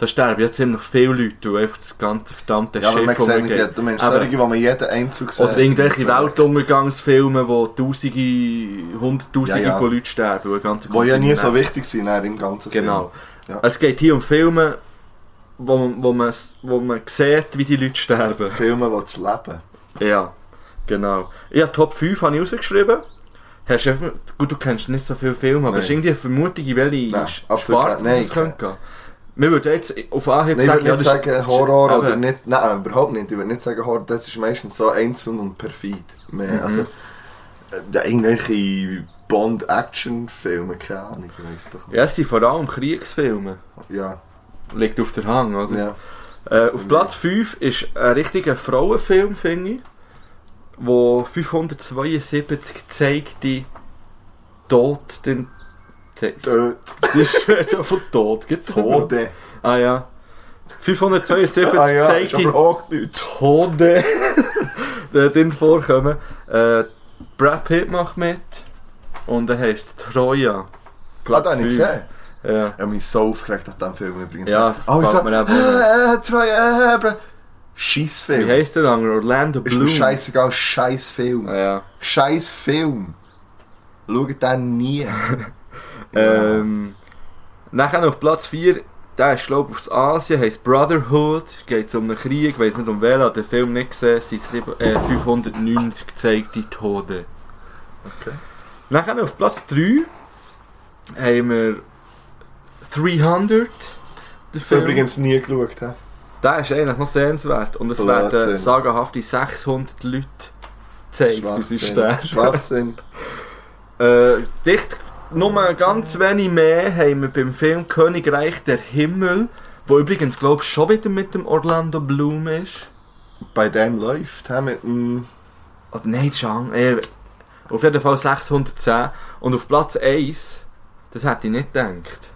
Da sterben ja ziemlich viele Leute, weil einfach das ganze verdammte Ja, Schiff untergeht. du meinst Aber- solche, wo man jeden Einzug sieht. Oder irgendwelche Weltuntergangsfilme, wo Tausende, Hunderttausende Ja, ja. von Leuten sterben. wo ganzer Die ja nie Kontinent- so wichtig sind im ganzen Film. Genau. Ja. Es geht hier um Filme, wo man, wo, man, wo man sieht, wie die Leute sterben. Filme, die das Leben. Ja, genau. Habe Top 5 habe ich rausgeschrieben. Hast du einfach, gut, du kennst nicht so viele Filme, aber Nein. hast du irgendwie eine Vermutung, welche Nein, Sparte nein, könnte gehen? Wir würden jetzt auf Anhieb Nein, ich sagen, würde nicht ja, ist- sagen Horror aber- oder nicht. Nein, überhaupt nicht. Ich würde nicht sagen Horror, das ist meistens so einzeln und perfid. Mehr, Mhm. Also, äh, irgendwelche Bond-Action-Filme, keine Ahnung, ich weiß doch nicht. Ja, es sind vor allem Kriegsfilme. Ja, Liegt auf der Hang, oder? ja. Äh, auf Platz 5 ist ein richtiger Frauenfilm, finde ich, wo 572 zeigte Tod den... Tod. Das ist so von Tod, gibt's das überhaupt? Tode. Ah ja. 572 Ah ja, ist zeigte aber auch Deutsch. Tode die drin vorkommen. Äh, Brad Pitt macht mit und er heisst Troja. Ah, da habe ich gesehen. Ja. Ich habe mich so aufgeregt nach diesem Film übrigens. Ja, oh, ich mir eben äh, zwei, äh, äh, Wie heisst der andere? Orlando Ist mir Bloom. scheißegal, scheiß Film. Ah, ja. Scheiß Film. Schaut den nie. Ähm, nachher auf Platz 4, der ist glaube ich aus Asien, heisst Brotherhood, geht um einen Krieg, ich weiß nicht um wen, habe den Film nicht gesehen, es sind äh, 590 gezeigte Tode. Okay. Nachher auf Platz 3 haben wir 300, der Film. Übrigens nie geschaut. He? Der ist eigentlich noch sehenswert und es Blödsinn. werden sagenhafte 600 Leute gezeigt, wie sie sterben. Schwachsinn. Äh, dicht nur ganz wenig mehr haben wir beim Film Königreich der Himmel, wo übrigens glaube ich schon wieder mit dem Orlando Bloom ist. Bei dem läuft. He? Mit dem... Oder nein, Chang. Äh, auf jeden Fall 610. Und auf Platz 1, das hätte ich nicht gedacht.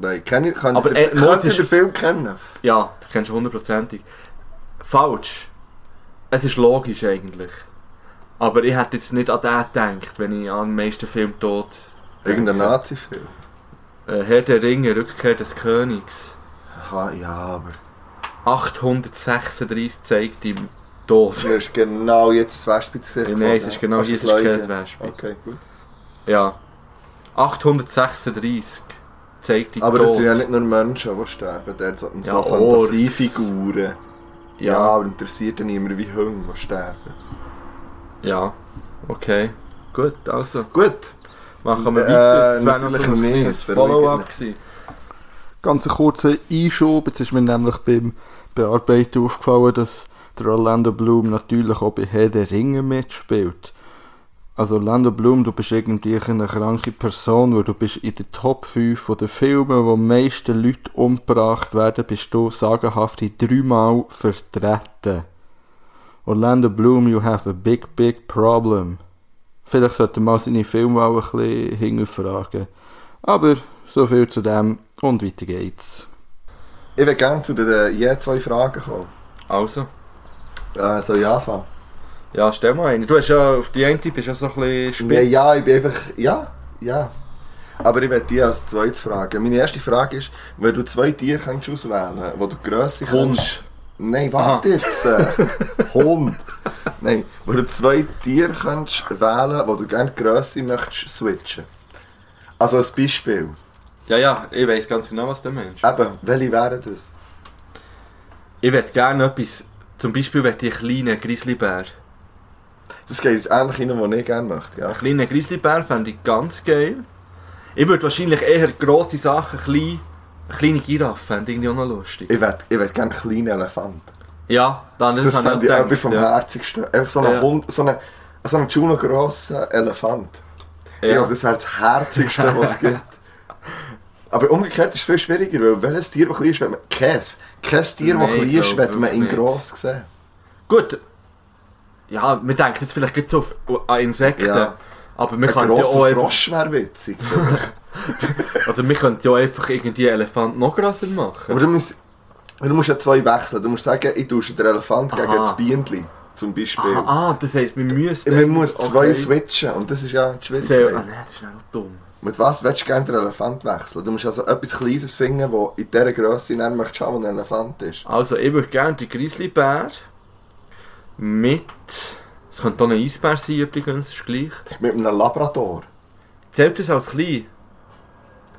Nein, kenn ich, kann Aber, ich, den, äh, ihr ist- den Film kennen? Ja, das kennst du hundertprozentig. Falsch. Es ist logisch eigentlich. Aber ich hätte jetzt nicht an den gedacht, wenn ich an den meisten Film tot. Irgendein. Nazi-Film. Äh, Herr der Ringe, Rückkehr des Königs. Aha, ja, aber... 836 zeigt im Tod. Mir ist genau jetzt das Wespe ins Gesicht Nein, es ist genau Hast hier, du es ist kein Wespe. Okay, gut. Ja. 836 zeigt die Aber Tod. das sind ja nicht nur Menschen, die sterben. Der hat so Ja, so. Fantasiefiguren. Ja, Ja, aber interessiert ja niemand wie Hunde, die sterben. ja. Okay. Gut, also. Gut. Machen wir Äh, weiter. Das wäre noch so natürlich ein kleines der Follow-up gewesen. Ganz ein kurzer Einschub. Jetzt ist mir nämlich beim Bearbeiten aufgefallen, dass der Orlando Bloom natürlich auch bei Herr der Ringe mitspielt. Also Orlando Bloom, du bist irgendwie eine kranke Person, weil du bist in der Top 5 von den Filmen, wo am meisten Leute umgebracht werden, bist du sagenhafte dreimal vertreten. Orlando Bloom, you have a big, big problem. Vielleicht sollte man mal seine Filme auch ein bisschen hinterfragen. Aber so viel zu dem und weiter geht's. Ich will gerne zu den je zwei Fragen kommen. Also. Äh, soll ich anfangen? Ja, stell mal eine. Du hast ja auf die eine bist ja so ein bisschen spitz. Ja, ja, ich bin einfach... Ja, ja. Aber ich werde die als zweites fragen. Meine erste Frage ist, wenn du zwei Tiere kannst auswählen kannst, wo du Grösse kannst... Hund. Nein, warte jetzt. äh, Hund. Nein, wo du zwei Tiere kannst wählen wo du gerne die Grösse möchtest switchen. Also als Beispiel. Ja, ja, ich weiß ganz genau, was du meinst. Eben, welche wären das? Ich hätte gerne etwas, zum Beispiel möchte ich einen kleinen Grizzlybär. Das geht jetzt ähnlich rein, was ich gerne möchte. Ja. Einen kleinen Grizzlybär fände ich ganz geil. Ich würde wahrscheinlich eher grosse Sachen, klein, eine kleine Giraffe fände ich irgendwie auch noch lustig. Ich würde ich würd gerne einen kleinen Elefant. Ja, dann das, Das, habe fände ich auch etwas vom ja. Herzigsten. Einfach so ein Ja. Hund, so ein so einen Juno grossen Elefant. Ja. Ja. das wäre das Herzigste, was es gibt. Aber umgekehrt ist es viel schwieriger, weil welches Tier, das klein ist, wenn man... Kein. Kein Tier, das klein ist, wird man in gross sehen. Gut. Ja, wir denken jetzt vielleicht so auf, an Insekten. Ja. Aber wir Ein könnten ja auch einfach, Frosch wäre witzig. also wir könnten ja einfach irgendwie einen Elefant noch grösser machen. Aber du musst, du musst ja zwei wechseln. Du musst sagen, ich tausche den Elefant gegen Aha. das Bienenli. Zum Beispiel. Ah, ah, das heisst, wir müssen... Man muss zwei Okay. switchen und das ist ja die Zähl- Schwierigkeit. Ah, nein, das ist auch dumm. Mit was willst du gerne den Elefant wechseln? Du musst also etwas Kleines finden, das in dieser Größe nennen möchtest, haben, wo ein Elefant ist. Also, ich würde gerne den Grizzlybär mit... Es könnte auch ein Eisbär sein übrigens, ist gleich. Mit einem Labrador. Zählt das als klein?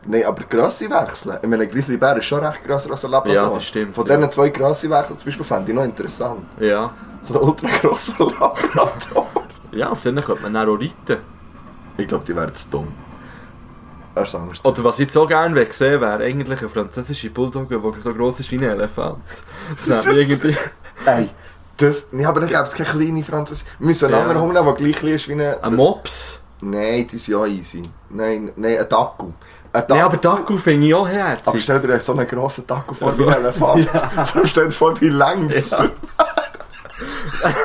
Nein, aber die Grösse wechseln. Ich meine, ein Grizzlybär ist schon recht grösser als ein Labrador. Ja, das stimmt, Von ja. diesen zwei Grösse wechseln zum Beispiel fände ich noch interessant. Ja. So ein ultra grosser Labrador. Ja, auf denen könnte man dann auch reiten. Ich glaube, die wären zu dumm. Das ist anders. Oder was ich so gerne sehen wäre eigentlich eine französische Bulldogge, die so gross ist wie ein Elefant. Das wäre irgendwie... Ey, das... Nee, aber dann gäbe es keine kleine Französische... Wir müssen einen Ja. anderen Hund haben, der gleich klein ist wie eine... Ein Mops? Nein, die sind ja easy. Nein, nein, ein Dackel. Nein, aber Dackel finde ich auch Aber herzig. stell dir so einen grossen Dackel vor, Also- wie ein Elefant. Ja. Stell dir vor, wie lang das Ja.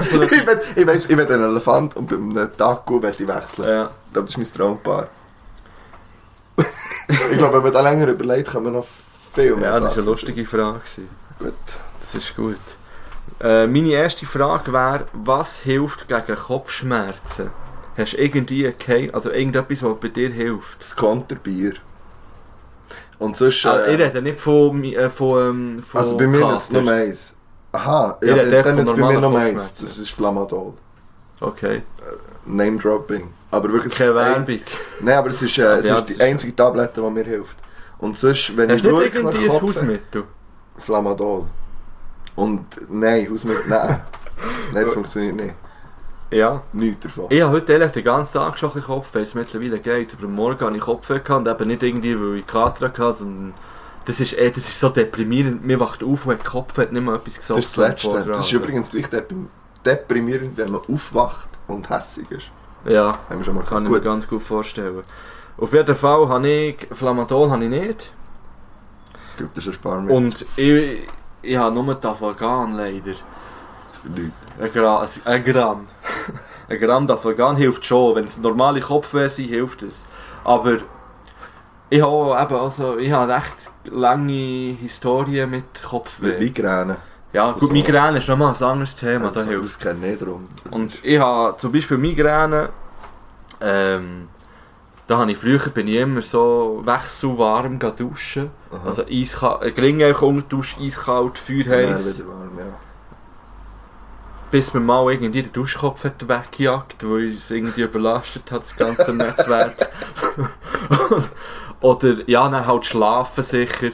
ich, will, ich weiss, ich will einen Elefant und bei einem Dackel will ich wechseln. Ja. Ich glaube, das ist mein Traumpaar. ich glaube, wenn man da länger überlegt, kann man noch viel mehr Ja, das war eine lustige Frage. Gut. Das ist gut. Äh, meine erste Frage wäre, was hilft gegen Kopfschmerzen? Hast du irgendwie kein, also irgendetwas, was bei dir hilft? Das Konterbier. Und sonst... Ah, Äh, ich rede nicht von, äh, von, ähm, von also bei mir jetzt nur eins. Aha, Ich ja, rede dann jetzt bei mir noch eins. Das ist Flamadol. Okay. Name-Dropping. Aber wirklich... Keine Werbung. Nein, aber es ist, äh, es Ja, ist die einzige Tablette, die mir hilft. Und sonst, wenn Hast ich du nicht wirklich irgendwie ein Hausmittel? Flamadol. Und nein, Hausmittel, nein. nein, das funktioniert nicht. Ja. Nichts davon. Ich habe heute ehrlich den ganzen Tag schon ein bisschen Kopfweh. Es mittlerweile geht aber am Morgen hatte ich gehabt und eben nicht irgendwie, weil ich Kater hatte, sondern das ist, eh, das ist so deprimierend. Mir wacht auf und hat Kopf hat nicht mehr etwas gesagt. Das ist das Letzte. Das ist übrigens gleich deprim- deprimierend, wenn man aufwacht und hässig ist. Ja, Haben wir schon mal kann gehabt. ich mir Gut. ganz gut vorstellen. Auf jeden Fall habe ich Flamadol habe ich nicht. Gibt es ein paar mehr. Und ich, ich habe nur Dafagan leider. Leute. Ein, Gra ein Gramm. ein Gramm Dafagan hilft schon. Wenn es normale Kopfweh sind, hilft es. Aber ich habe eben also, ich habe recht lange Historie mit Mit Kopfweh. Migräne. Ja, gut, Also- Migräne ist nochmal ein anderes Thema, da hilft das kenne ich drum. Und ich habe zum Beispiel Migräne, ähm, da habe ich früher bin ich immer so wechselwarm gehen duschen. Aha. Also eiskalt, gering einfach unter Dusche, eiskalt, Feuerheiß. ja. Bis mir mal irgendwie den Duschkopf hat weggejagt, weil es irgendwie überlastet hat, das ganze Netzwerk. Oder ja, dann halt schlafen sicher.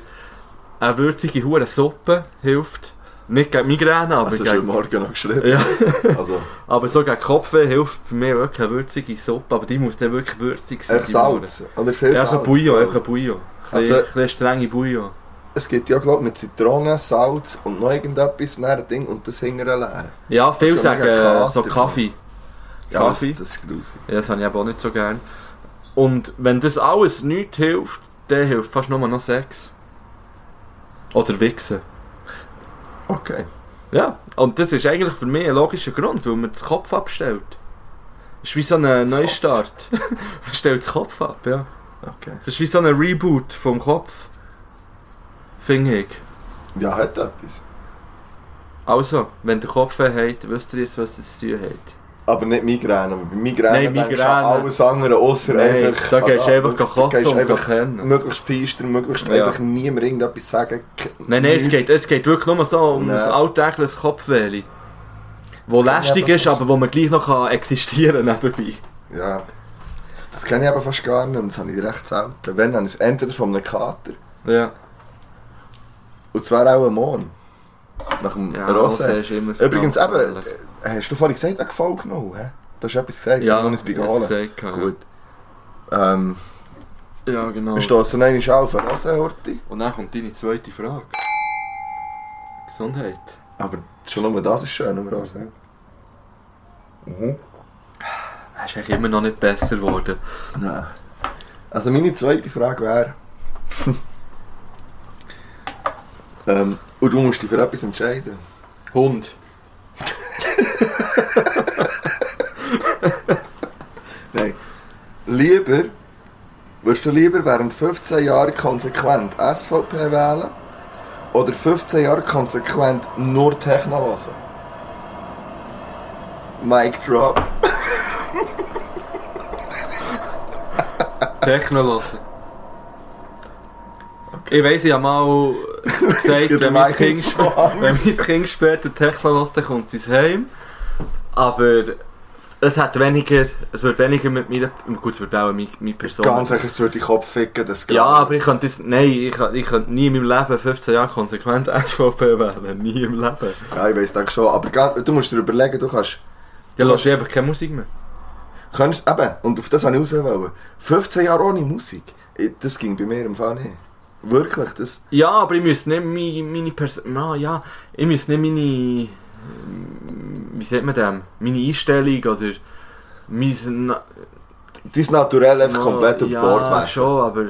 Eine würzige hure Suppe hilft. Nicht gegen Migräne, aber Also, hast gegen... morgen noch geschrieben. Ja. Also, Aber so gegen Kopfweh hilft für mich wirklich eine würzige Suppe, aber die muss dann wirklich würzig sein. einfach Salz. Oder viel Ja, Salz. ein Bouillon, einfach ein Bouillon. Ein Also- bisschen- ein bisschen strenge Bouillon. Es gibt ja, glaube ich, mit Zitrone, Salz und noch irgendetwas ein Ding und das hinterher leeren. Ja, viel sagen äh, so Kaffee. Ja, Kaffee. Das, das ist grusig. Ja, das habe ich aber auch nicht so gern. Und wenn das alles nichts hilft, dann hilft fast nur noch Sex. Oder Wichsen. Okay. Ja, und das ist eigentlich für mich ein logischer Grund, weil man den Kopf abstellt. Das ist wie so ein Das Neustart. man stellt den Kopf ab, ja. okay. Das ist wie so ein Reboot vom Kopf. Finde ich. Ja, hat etwas. Also, wenn der Kopf hat, wisst ihr jetzt, was das zu tun hat. Aber nicht Migräne. Aber bei Migräne Nein, denkst du Migräne. an alles andere, außer Nein, einfach... da gehst du ah, einfach kotzen und einfach kennen. Möglichst feister, möglichst Ja. einfach niemand irgendetwas sagen. Nein, nein, es geht, es geht wirklich nur so um Nein. ein alltägliches Kopfweh. Wo Das lästig ist, aber wo man gleich noch kann existieren nebenbei. Ja. Das kenne ich aber fast gar nicht und das habe ich recht selten. Wenn, dann ist es entweder von einem Kater. Ja, Und zwar auch am Morgen. Nach dem ja immer Übrigens eben, äh, hast du vorhin gesagt, wegen Folge genommen? hä? Du hast etwas gesagt, Ja, ich es bei Galen. gesagt, ja. Gut. Ähm, Ja, genau. wir stoßen einmal auf eine Rosé, Horti. Und dann kommt deine zweite Frage. Gesundheit. Aber schon nur das ist schön am Rosé. Mhm. Das ist eigentlich immer noch nicht besser geworden. Nein. Also meine zweite Frage wäre... ähm, und du musst dich für etwas entscheiden. Hund. Nein. Lieber, würdest du lieber während 15 Jahren konsequent SVP wählen oder 15 Jahre konsequent nur Techno hören? Mic drop. Techno hören. Ich weiss, ich habe mal gesagt, wenn mein, kind, wenn mein Kind später Techno hört, dann kommt es heim. Aber es hat weniger, es wird weniger mit mir, gut, es wird auch meine, meine Person. Ganz sicher, es würde den Kopf ficken, das geht. ja, aber ich könnte das, nein, ich, ich könnte nie in meinem Leben 15 Jahre konsequent SVP wählen. Nie im Leben. Ja, ich weiss denke schon. Aber du musst dir überlegen, du kannst... Lasse ich einfach keine Musik mehr. kannst eben, und auf das wollte ich raus. wollen. 15 Jahre ohne Musik, das ging bei mir im Fall nicht. Wirklich, das... Ja, aber ich müsste nicht meine, meine Person. Ah, ja, ich müsste nicht meine. Wie sagt man dem? Meine Einstellung oder. Mein. Na- Dein Naturell einfach na, komplett über ja, Bord werfen. schon, aber.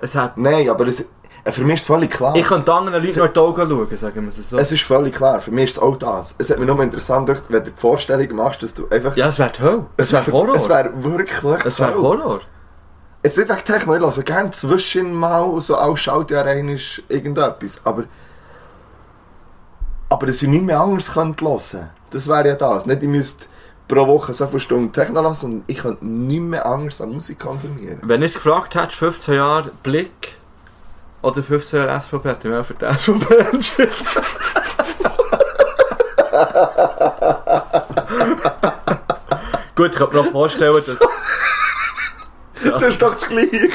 Es hat. Nein, aber es, äh, für mich ist es völlig klar. Ich könnte anderen Leuten in die Augen schauen, sagen wir es so. Es ist völlig klar, für mich ist es auch das. Es hat mich nur interessant, gedacht, wenn du die Vorstellung machst, dass du einfach... ja, es wäre Hölle. Es wäre Horror. Es wäre wirklich Es wäre toll. Horror. Jetzt nicht wegen Techno, ich lasse gerne zwischen mal so auch schaut ja rein ist irgendetwas. Aber... Aber dass ich nicht mehr anders könnte hören das wäre ja das. Nicht, ich müsste pro Woche so viele Stunden Techno lassen und ich könnte nicht mehr anders an Musik konsumieren. Wenn ich es gefragt hätte, 15 Jahre Blick oder 15 Jahre SVP, hätte ich mich auch für die SVP entschieden. Gut, ich kann mir noch vorstellen, dass... Das ist doch das Gleiche.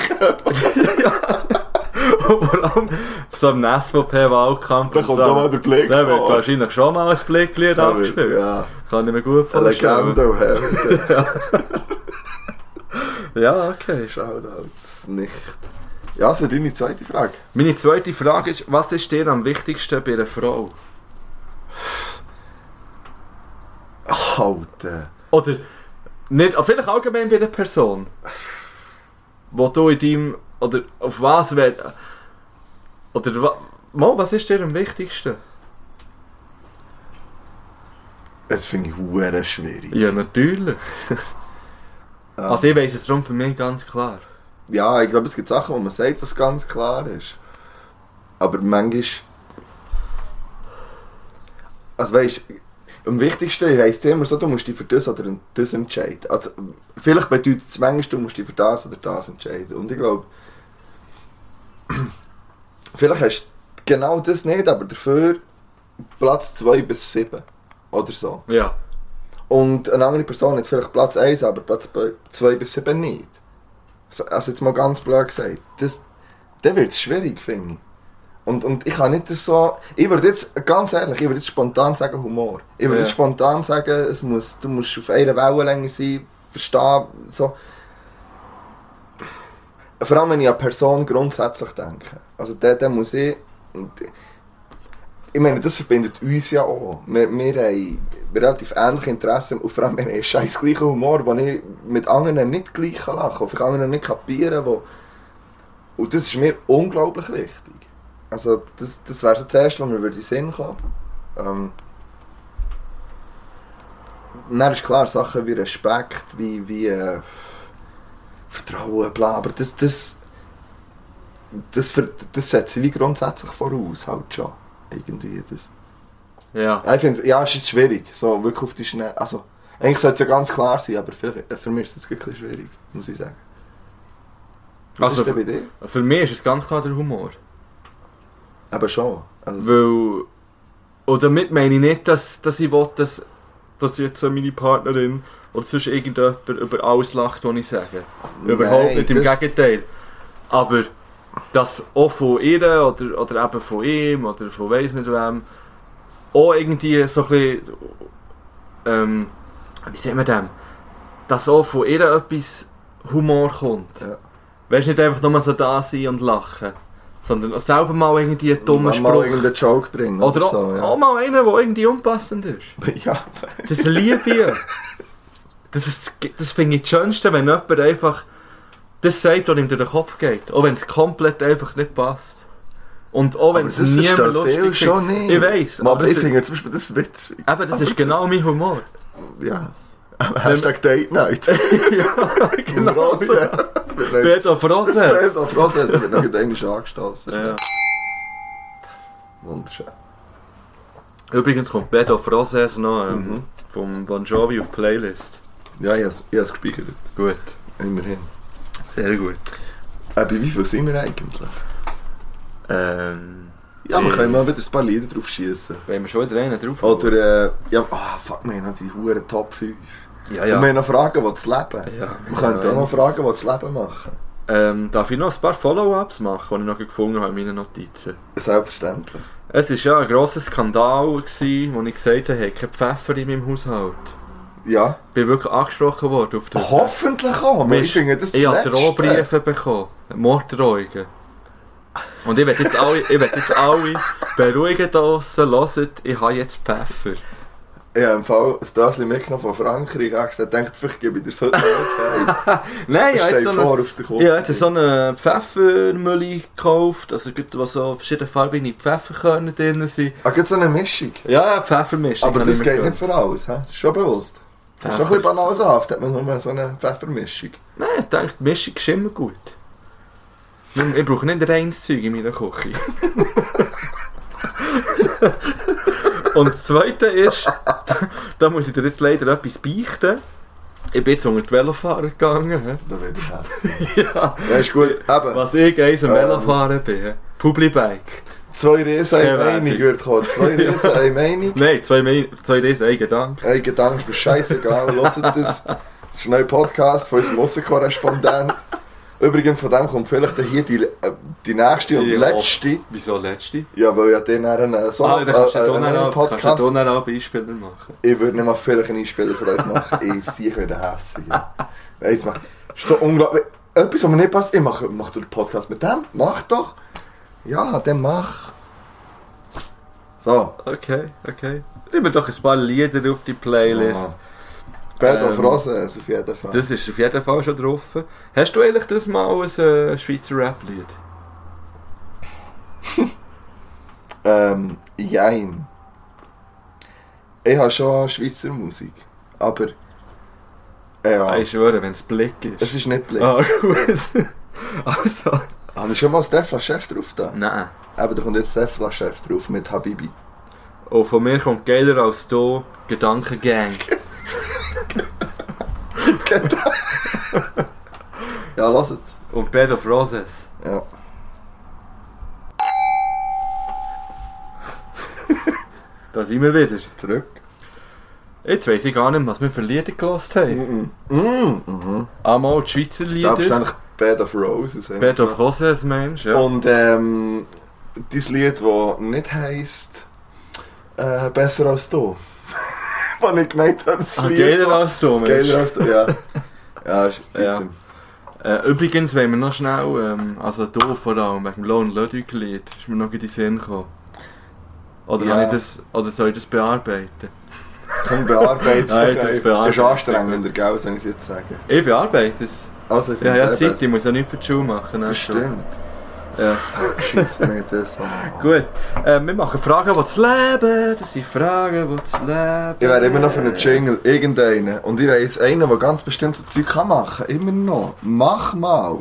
Vor allem so im SVP-Wahlkampf. Da kommt doch mal der Blick Da wird wahrscheinlich schon mal ein Blicklied abgespielt. Ja, Kann ich mir gut eine vorstellen. Legende und Held. Ja, okay. Shoutouts nicht. Ja, so deine zweite Frage. Meine zweite Frage ist, was ist dir am wichtigsten bei einer Frau? Alter. Oder nicht, vielleicht allgemein bei einer Person. Wo du in deinem, oder auf was wär, oder mal, was ist dir am wichtigsten? Das finde ich hure schwierig. Ja, natürlich. Ja. Also ich weiss es darum für mich ganz klar. Ja, ich glaube, es gibt Sachen, wo man sagt, was ganz klar ist. Aber manchmal. Also weißt am wichtigsten heisst immer so, du musst dich für das oder das entscheiden. Also, vielleicht bedeutet es manchmal, du musst dich für das oder das entscheiden. Und ich glaube, vielleicht hast du genau das nicht, aber dafür Platz 2 bis 7. Oder so. Ja. Und eine andere Person hat vielleicht Platz 1, aber Platz 2 bis 7 nicht. So, Also jetzt mal ganz blöd gesagt. Das, dann wird es schwierig, finde ich. Und, und ich kann nicht das so... Ich würde jetzt, ganz ehrlich, ich würde jetzt spontan sagen Humor. Ich würde Ja. jetzt spontan sagen, es muss, du musst auf einer Wellenlänge sein, verstehen, so... Vor allem, wenn ich an Person grundsätzlich denke. Also der, der muss ich... Ich meine, das verbindet uns ja auch. Wir, wir haben relativ ähnliche Interessen und vor allem wir haben scheiß gleichen Humor, den ich mit anderen nicht gleich kann lachen kann, auf anderen nicht kapieren wo Und das ist mir unglaublich wichtig. Also das, das wäre so das Erste, was mir über den Sinn kommt. Ähm, dann ist klar, Sachen wie Respekt, wie, wie äh, Vertrauen, bla, aber das, das, das, ver- das setzt sie wie grundsätzlich voraus, halt schon. Irgendwie, das. Ja. Ich finde, ja, es ist jetzt schwierig, so wirklich auf die Schnelle. Also, eigentlich sollte es ja ganz klar sein, aber für, für mich ist es wirklich schwierig, muss ich sagen. Was Also- ist denn bei dir? Für mich ist es ganz klar der Humor. Aber schon. Also, Weil. Und damit meine ich nicht, dass, dass ich will, dass, dass jetzt so meine Partnerin oder sonst irgendjemand über alles lacht, was ich sage. Überhaupt Nein, nicht, im das- Gegenteil. Aber dass auch von ihr oder, oder eben von ihm oder von weiss nicht wem auch irgendwie so ein bisschen, ähm, wie sagt man dem, dass auch von ihr etwas Humor kommt. Ja. Weißt du, nicht einfach nur so da sein und lachen, sondern auch selber mal irgendwie einen dummen mal Spruch. irgendeinen Joke bringen Oder oder, auch, so, auch ja. mal einen, der irgendwie unpassend ist. ja. Das liebe ich. Das, ist, das- das finde ich das Schönste, wenn jemand einfach das sagt, was ihm durch den Kopf geht. Auch wenn es komplett einfach nicht passt. Und auch wenn Aber es das niemand lustig viele schon nicht. Ich weiß. Aber, Aber, ich das, finde zum Beispiel das witzig. eben, das aber ist genau das- mein Humor. Ja. Hashtag Date Night. ja, genau so. Peter Frosse. Peter Frosse hat wird noch in Englisch angestoßen. Ja. Wunderschön. Übrigens kommt Beto Frosses noch ähm, Mhm. vom Bon Jovi auf Playlist. Ja, ich habe es- gespeichert. Gut. Immerhin. Sehr gut. Äh, bei wie viel sind wir eigentlich? Ähm, Ja, wir können mal wieder ein paar Lieder drauf schießen. wenn wir schon wieder einen drauf Oder, äh, ja, ah, fuck, wir haben die Huren Top 5. Ja, Und wir ja. haben noch Fragen, die das Leben. ja Wir könnten auch noch Fragen, die das Leben machen. Ähm, darf ich noch ein paar Follow-ups machen, die ich noch gefunden habe in meinen Notizen? Selbstverständlich. Es war ja ein grosser Skandal, gewesen, wo ich gesagt habe, ich habe keinen Pfeffer in meinem Haushalt. Ja. Ich bin wirklich angesprochen worden auf das. Hoffentlich auch, aber ich finde das ich habe. Drohbriefe bekommen. Morddrohungen. Und ich werde jetzt alle, ich will jetzt alle beruhigen draussen, hört, ich habe jetzt Pfeffer. Ich habe im Fall ein Döschen mitgenommen von Frankreich. Gesagt, denkt, vielleicht gebe ich dir so okay. Nein, ich habe so eine, habe jetzt so eine Pfeffermülle gekauft, also gut, wo so verschiedene Pfefferkörner drin sind. Ah, gibt so eine Mischung. Ja, ja, Pfeffermischung. Aber das geht nicht gegönnt. für alles, hä? das ist schon bewusst. Das ist schon ein bisschen banalsaft, hat man nur so eine Pfeffermischung. Nein, ich denke, die Mischung ist immer gut. Ich, ich brauche nicht reines Zeug in meiner Küche. Und das Zweite ist, da muss ich dir jetzt leider etwas beichten. Ich bin jetzt unter die Velofahrer gegangen. Da werde ich hassen. Ja. Ja, ist gut. Eben. Was ich eins am Ähm. Velofahren bin. Publibike. Zwei Riesen, eine Meinung wird kommen. Zwei Riesen, eine Meinung. Nein, zwei, Me zwei Riesen, ein Gedanke. Ein Gedanke ist mir scheißegal, hört das. Das ist ein neuer Podcast von unserem Aussenkorrespondent. Übrigens, von dem kommt vielleicht dann hier die, äh, die nächste und Ja. letzte. Wieso letzte? Ja, weil ja dann einen äh, so ah, dann kannst äh, einen neuen auch- kannst du Podcast. auch Beispiele machen. Ich würde nicht mal vielleicht einen Einspieler für euch machen. Ich sehe wieder hässig. Weiss man, ist so unglaublich. Etwas, was mir nicht passt, ich mache, mach den Podcast mit dem. Mach doch. Ja, dann mach. So. Okay, okay. Nehmen wir doch ein paar Lieder auf die Playlist. Ja. Bad of Ähm, Roses auf jeden Fall. Das ist auf jeden Fall schon drauf. Hast du eigentlich das mal ein äh, Schweizer Rap-Lied? Ähm, jein. Ich habe schon Schweizer Musik. Aber. Ja, Ich schwöre, wenn es Blick ist. es ist nicht blind. Ah, gut. also. Habe ich schon mal Stefla Chef drauf da? Nein. Eben, da kommt jetzt Stefla Chef drauf mit Habibi. Und von mir kommt geiler als du Gedankengang. Ja, lass es. Und Bed of Roses. Ja. Da sind wir wieder. Zurück. Jetzt weiss ich gar nicht, was wir für Lieder gelost haben. Mhm. Mhm. Mhm. Einmal die Schweizer Lieder. Selbstverständlich Bed of Roses. Bed of Roses, Mensch. Ja. Und ähm, dieses Lied, das nicht heisst äh, Besser als du. Was ich gemeint habe, das ah, Lied geiler so-. Geiler als du, ja. Ja, ist Ja. Äh, übrigens, wenn wir noch schnell, ähm, also du vor allem, wegen dem Lone Ludwig Lied, ist mir noch in den Sinn gekommen. Oder, Ja. ich das, oder soll ich das bearbeiten? Komm, bearbeite es Nein, das bearbeite Ist anstrengender, gell, soll ich es jetzt sagen. Ich bearbeite es. Also, ich finde ja es Zeit, ich muss ja nichts für die Schule machen. Das also. stimmt. Ja. Scheiße mir das an. Gut, äh, wir machen Fragen, die zu leben. Das sind Fragen, die zu leben. Ich wäre immer noch für einen Jingle, irgendeinen. Und ich weiss, einer, der ganz bestimmt so Zeug kann machen Immer noch. Mach mal.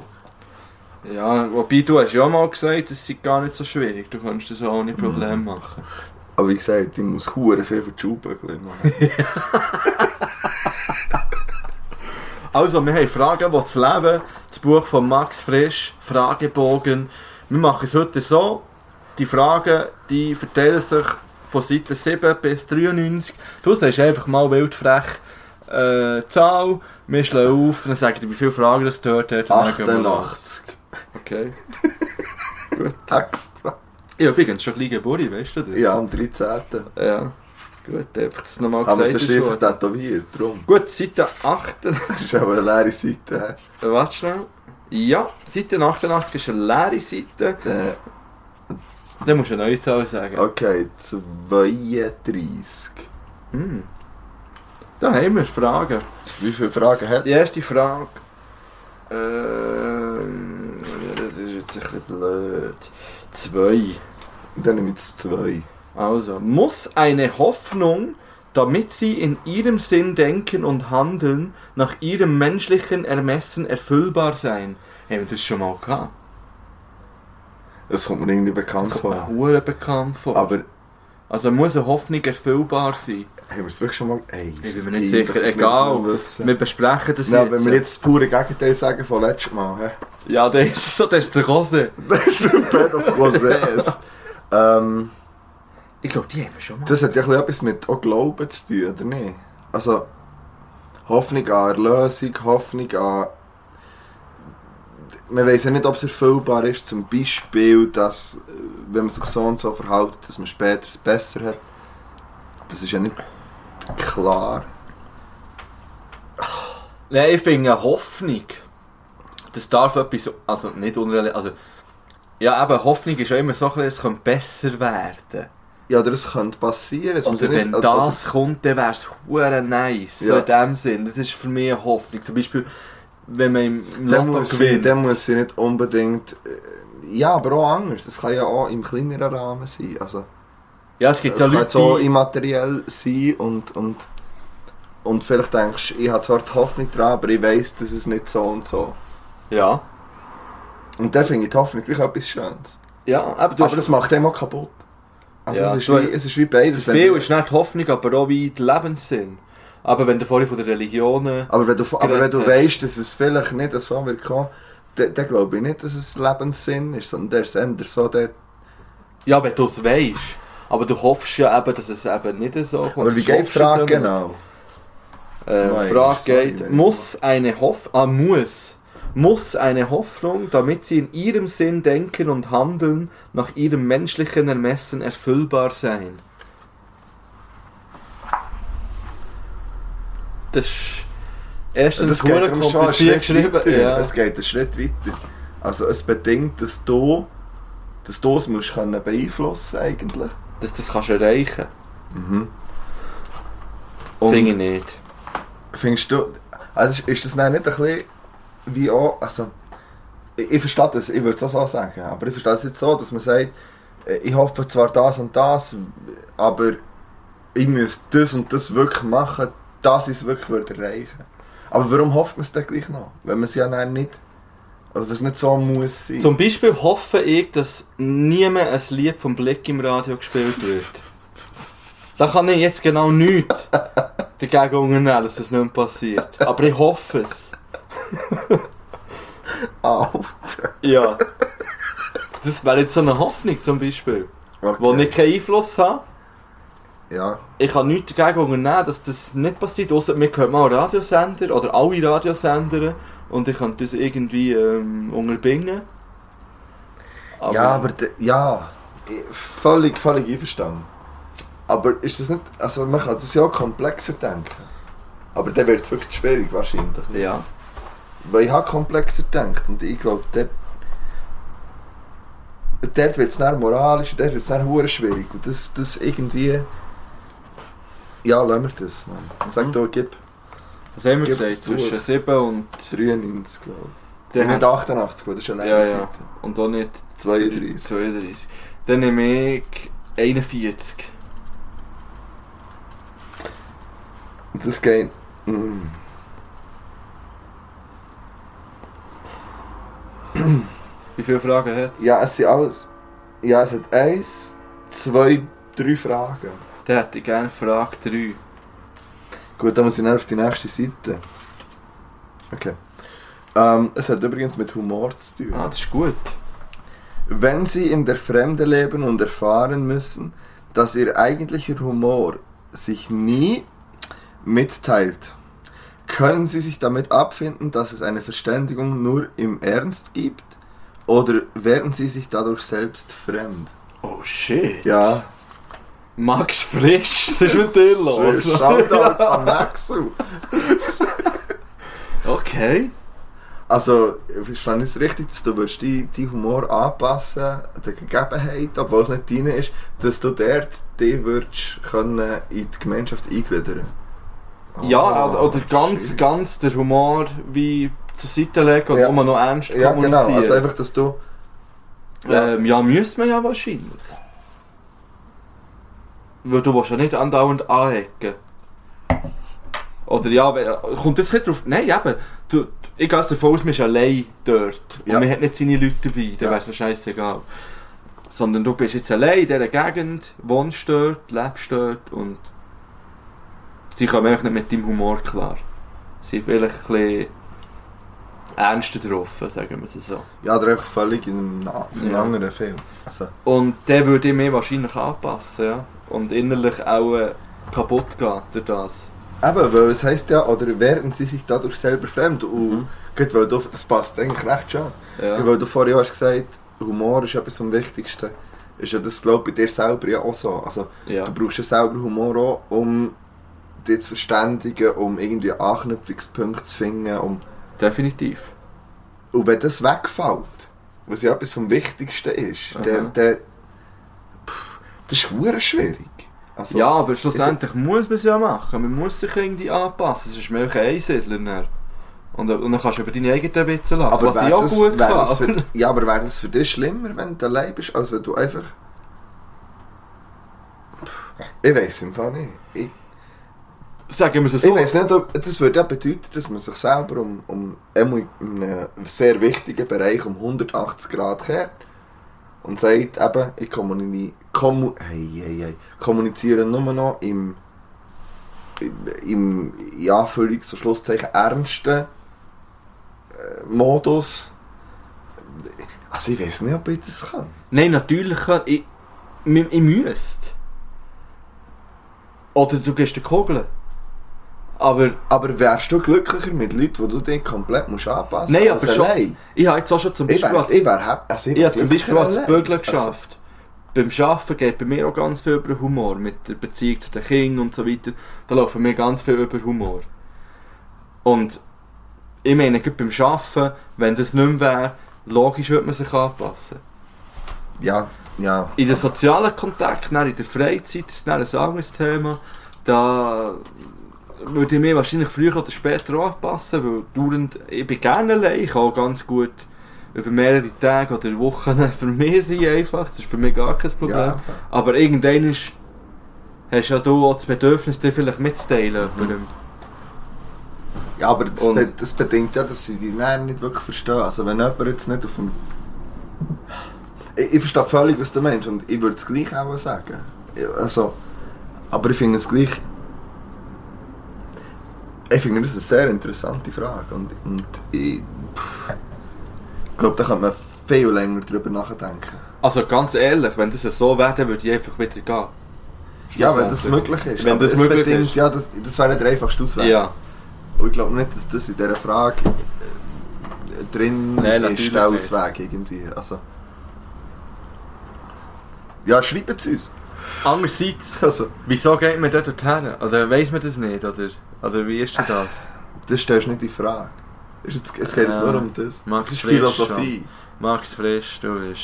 Ja, wobei du hast ja mal gesagt, das sei gar nicht so schwierig. Du kannst das auch ohne Probleme machen. Aber wie gesagt, ich muss hure viel für die Schulbügel machen. Also, wir haben Fragen, die zu leben. Das Buch von Max Frisch, Fragebogen. Wir machen es heute so. Die Fragen, die verteilen sich von Seite 7 bis 93. Du sagst einfach mal wildfrech äh, Zahl. Wir schlagen auf, dann sagen wir, wie viele Fragen das dort hat. und dann gehen wir los. 88. Okay. Gut. Extra. Ich habe übrigens schon bisschen Geburt, weißt du das? Ja, am 13. Ja. Gut, einfach das nochmal gesagt. sie ist schliesslich worden. tätowiert, drum. Gut, Seite 8. Das ist auch eine leere Seite. Warte schnell. Ja, Seite 88 ist eine leere Seite. Äh, Dann musst du eine neue Zahl sagen. Okay, 32. Hm. Da haben wir Fragen. Wie viele Fragen hat Die erste Frage. Ähm, das ist jetzt ein bisschen blöd. Zwei. Dann nehme ich jetzt zwei. Also, muss eine Hoffnung, damit sie in ihrem Sinn denken und handeln, nach ihrem menschlichen Ermessen erfüllbar sein? Haben wir das schon mal gehabt? Das kommt mir irgendwie bekannt Das kommt mir vor. hure bekannt vor. Aber Also muss eine Hoffnung erfüllbar sein. haben wir es wirklich schon mal... Ey, Ich ist bin das mir nicht sicher. Egal. das. Wir besprechen das Ja, jetzt. wenn wir jetzt das pure Gegenteil sagen von letztem Mal, hä? Ja, das ist so, das ist der Rose. Das ist ein Bed of Rosés. ähm, Ich glaube, die haben wir schon mal. das hat ja ein bisschen etwas mit auch Glauben zu tun, oder nicht? Also, Hoffnung an Erlösung, Hoffnung an... Man weiß ja nicht, ob es erfüllbar ist, zum Beispiel, dass, äh, wenn man sich so und so verhält, dass man später es besser hat. Das ist ja nicht klar. Nein, ich finde eine Hoffnung. Das darf etwas, also nicht unrealistisch, also ja, eben Hoffnung ist ja immer so, ein bisschen, es könnte besser werden. Ja, oder es könnte passieren. Es Oder nicht, wenn oder- das kommt, dann wäre es nice. So Ja. in dem Sinn. Das ist für mich eine Hoffnung. Zum Beispiel, wenn man im Lotto muss, sie, gewinnt. dann muss sie nicht unbedingt. äh, Ja, aber auch anders. Es kann ja auch im kleineren Rahmen sein. Also, Ja, es gibt ja kann Leute, auch die... immateriell sein und, und, und vielleicht denkst du, ich habe zwar die Hoffnung dran, aber ich weiss, dass es nicht so und so. Ja. Und dann finde ich die Hoffnung gleich etwas Schönes. Ja, aber aber das macht dem auch kaputt. Also Ja, es, ist wie, es ist wie beides. Viel ist nicht die Hoffnung, aber auch wie der Lebenssinn. Aber wenn du vorhin von den Religionen... aber wenn du, aber wenn du weißt, dass es vielleicht nicht so wird kommen, dann, dann glaube ich nicht, dass es Lebenssinn ist, sondern der ist eher so der... Ja, wenn du es weißt. Aber du hoffst ja eben, dass es eben nicht so kommt. Aber wie geht die Frage genau? Äh, Frage geht, muss eine Hoff ah, muss, muss eine Hoffnung, damit sie in ihrem Sinn denken und handeln, nach ihrem menschlichen Ermessen erfüllbar sein? Das ist erstens Das geht kompliziert Schritt geschrieben. Ja. Es geht einen Schritt weiter. Also es bedingt, dass du dass du es musst können beeinflussen eigentlich. Dass das kannst du erreichen. Und Finde ich nicht. findest du, also ist das nicht ein bisschen wie auch, also ich, ich verstehe das, ich würde es auch so sagen, aber ich verstehe es jetzt so, dass man sagt, äh, ich hoffe zwar das und das, aber ich müsste das und das wirklich machen, dass ich es wirklich würde erreichen Aber warum hofft man es dann gleich noch? Wenn man es ja dann nicht, also es nicht so muss sein. Zum Beispiel hoffe ich, dass niemand ein Lied vom Blick im Radio gespielt wird. Da kann ich jetzt genau nichts dagegen unternehmen, dass das nicht passiert. Aber ich hoffe es. Alter. Ja. Das wäre jetzt so eine Hoffnung zum Beispiel. Okay. Wo ich keinen Einfluss habe. Ja. Ich kann nichts dagegen unternehmen, dass das nicht passiert. Ausser mir gehört mal Radiosender oder alle Radiosender und ich kann das irgendwie ähm, unterbinden. ja, aber ja, völlig, völlig einverstanden. Aber ist das nicht, also man kann das ja auch komplexer denken. Aber dann wird es wirklich schwierig wahrscheinlich. Ja. Weil ich habe komplexer gedacht und ich glaube, dort, dort wird es dann moralisch, dort wird es dann hure schwierig. Und das, das irgendwie... Ja, lassen wir das, Mann. Sag Mhm. doch, gib Was haben wir Gib gesagt? Zwischen 7 und... 93, glaube ich. Nicht 88, gut, das ist eine Ja, Seite. ja. Und auch nicht 32. 32. Dann nehme ich 41. Das geht... Mm. Wie viele Fragen hat es? Ja, es sind alles... Ja, es hat eins, zwei, drei Fragen. Dann hätte ich gerne Frage 3. Gut, dann muss ich dann auf die nächste Seite. Okay. Ähm, es hat übrigens mit Humor zu tun. Ah, das ist gut. Wenn Sie in der Fremde leben und erfahren müssen, dass Ihr eigentlicher Humor sich nie mitteilt, können Sie sich damit abfinden, dass es eine Verständigung nur im Ernst gibt? Oder werden Sie sich dadurch selbst fremd? Oh shit. Ja, Max Frisch, was ist mit dir los? Shoutouts an Maxu. Okay. Also, verstehe ich es richtig, dass du würdest die, die Humor anpassen an der Gegebenheit, obwohl es nicht dein ist, dass du dort dich würdest können in die Gemeinschaft eingliedern Ja, Ah, oder, ganz, shit. ganz der Humor wie zur Seite legen und Ja. nur noch ernst Ja, kommunizieren. genau. Also einfach, dass du... Ja. Ähm, ja, müsste man ja wahrscheinlich. Weil du willst ja nicht andauernd anecken. Oder ja, kommt das nicht drauf... Nein, eben. Du, ich gehe davon aus, man ist allein dort. Und Ja. man hat nicht seine Leute dabei. Dann Ja. wäre es scheißegal. Sondern du bist jetzt allein in dieser Gegend, wohnst dort, lebst dort und... Sie kommen einfach nicht mit deinem Humor klar. Sie sind vielleicht ein bisschen ernster drauf, sagen wir es so. Ja, oder einfach völlig in einem, na- in einem Ja. anderen Film. Also, Und der würde ich mir wahrscheinlich anpassen, ja. Und innerlich auch äh, kaputt gehen durch das. eben, weil es heisst ja, oder werden sie sich dadurch selber fremd? Und gut, weil du, das passt eigentlich recht schon. Ja. Weil du vorhin hast gesagt, Humor ist etwas vom Wichtigsten. Ist ja das, glaube ich, bei dir selber ja auch so. Also, ja. Du brauchst ja selber Humor auch, um zu verständigen, um irgendwie Anknüpfungspunkte zu finden. Um Definitiv. und wenn das wegfällt, was ja etwas vom Wichtigsten ist, Aha. dann, dann pff, das ist verdammt schwierig. Also, ja, aber schlussendlich muss man es ja machen. Man muss sich irgendwie anpassen. Es ist einfach ein Einsiedler. Und, und dann kannst du über deine eigenen Witze lachen. aber was ich auch das, gut kann. für, ja, aber wäre das für dich schlimmer, wenn du allein bist, als wenn du einfach... Ich weiß im Fall nicht. Ich, Sagen wir es Ich so. weiß nicht, ob, das würde ja bedeuten, dass man sich selber um, um in einem sehr wichtigen Bereich um 180 Grad kehrt und sagt eben, ich kommuniziere, kommu hey, hey, hey, kommuniziere nur noch im, im, im in Anführungs- und Schlusszeichen ernsten äh, Modus. Also ich weiß nicht, ob ich das kann. Nein, natürlich kann ich. ich, ich müsste. Oder du gehst den Kugeln. Aber Aber wärst du glücklicher mit Leuten, die du dich komplett musst anpassen Nein, als aber schon- allein? ich habe jetzt auch schon zum Ich Beispiel... wäre ich wär happy. Also ich wär habe zum Beispiel auch das. Bügeln Also, geschafft. Beim Arbeiten geht bei mir auch ganz viel über Humor. Mit der Beziehung zu den Kindern und so weiter. Da laufen mir ganz viel über Humor. Und ich meine, gerade beim Arbeiten, wenn das nicht mehr wäre, logisch würde man sich anpassen. ja, ja. In den sozialen Kontakten, in der Freizeit, das ist ein anderes Thema. Da würde ich mich wahrscheinlich früher oder später anpassen, weil dauernd, ich bin gerne allein, ich kann ganz gut über mehrere Tage oder Wochen für mich sein einfach, das ist für mich gar kein Problem. Ja. Aber irgendwann ist, hast ja du auch das Bedürfnis, dir vielleicht mitzuteilen. jemandem. Ja, aber das, be das bedingt ja, dass sie die Nähe nicht wirklich verstehen. Also wenn jemand jetzt nicht auf dem... Ich, ich verstehe völlig, was du meinst und ich würde es gleich auch sagen. Also, aber ich finde es gleich... Ich finde das eine sehr interessante Frage und, und ich... pff, Ich glaube, da könnte man viel länger drüber nachdenken. Also ganz ehrlich, wenn das so wäre, dann würde ich einfach wieder gehen. Ja, wenn das möglich ist. Wenn Aber das möglich bedingt, ist. Ja, das, das wäre der einfachste Ausweg. Ja. Und ich glaube nicht, dass das in dieser Frage äh, drin Nein, ist, der nicht. Ausweg irgendwie. Also. Ja, schreibt es uns. Andererseits, Also, wieso geht man dort dorthin? Oder weiss man das nicht? Oder, oder wie ist denn das? das stellst du nicht in Frage. Es geht jetzt Ja. nur um das. Max das ist Frisch Philosophie. Max Frisch, du bist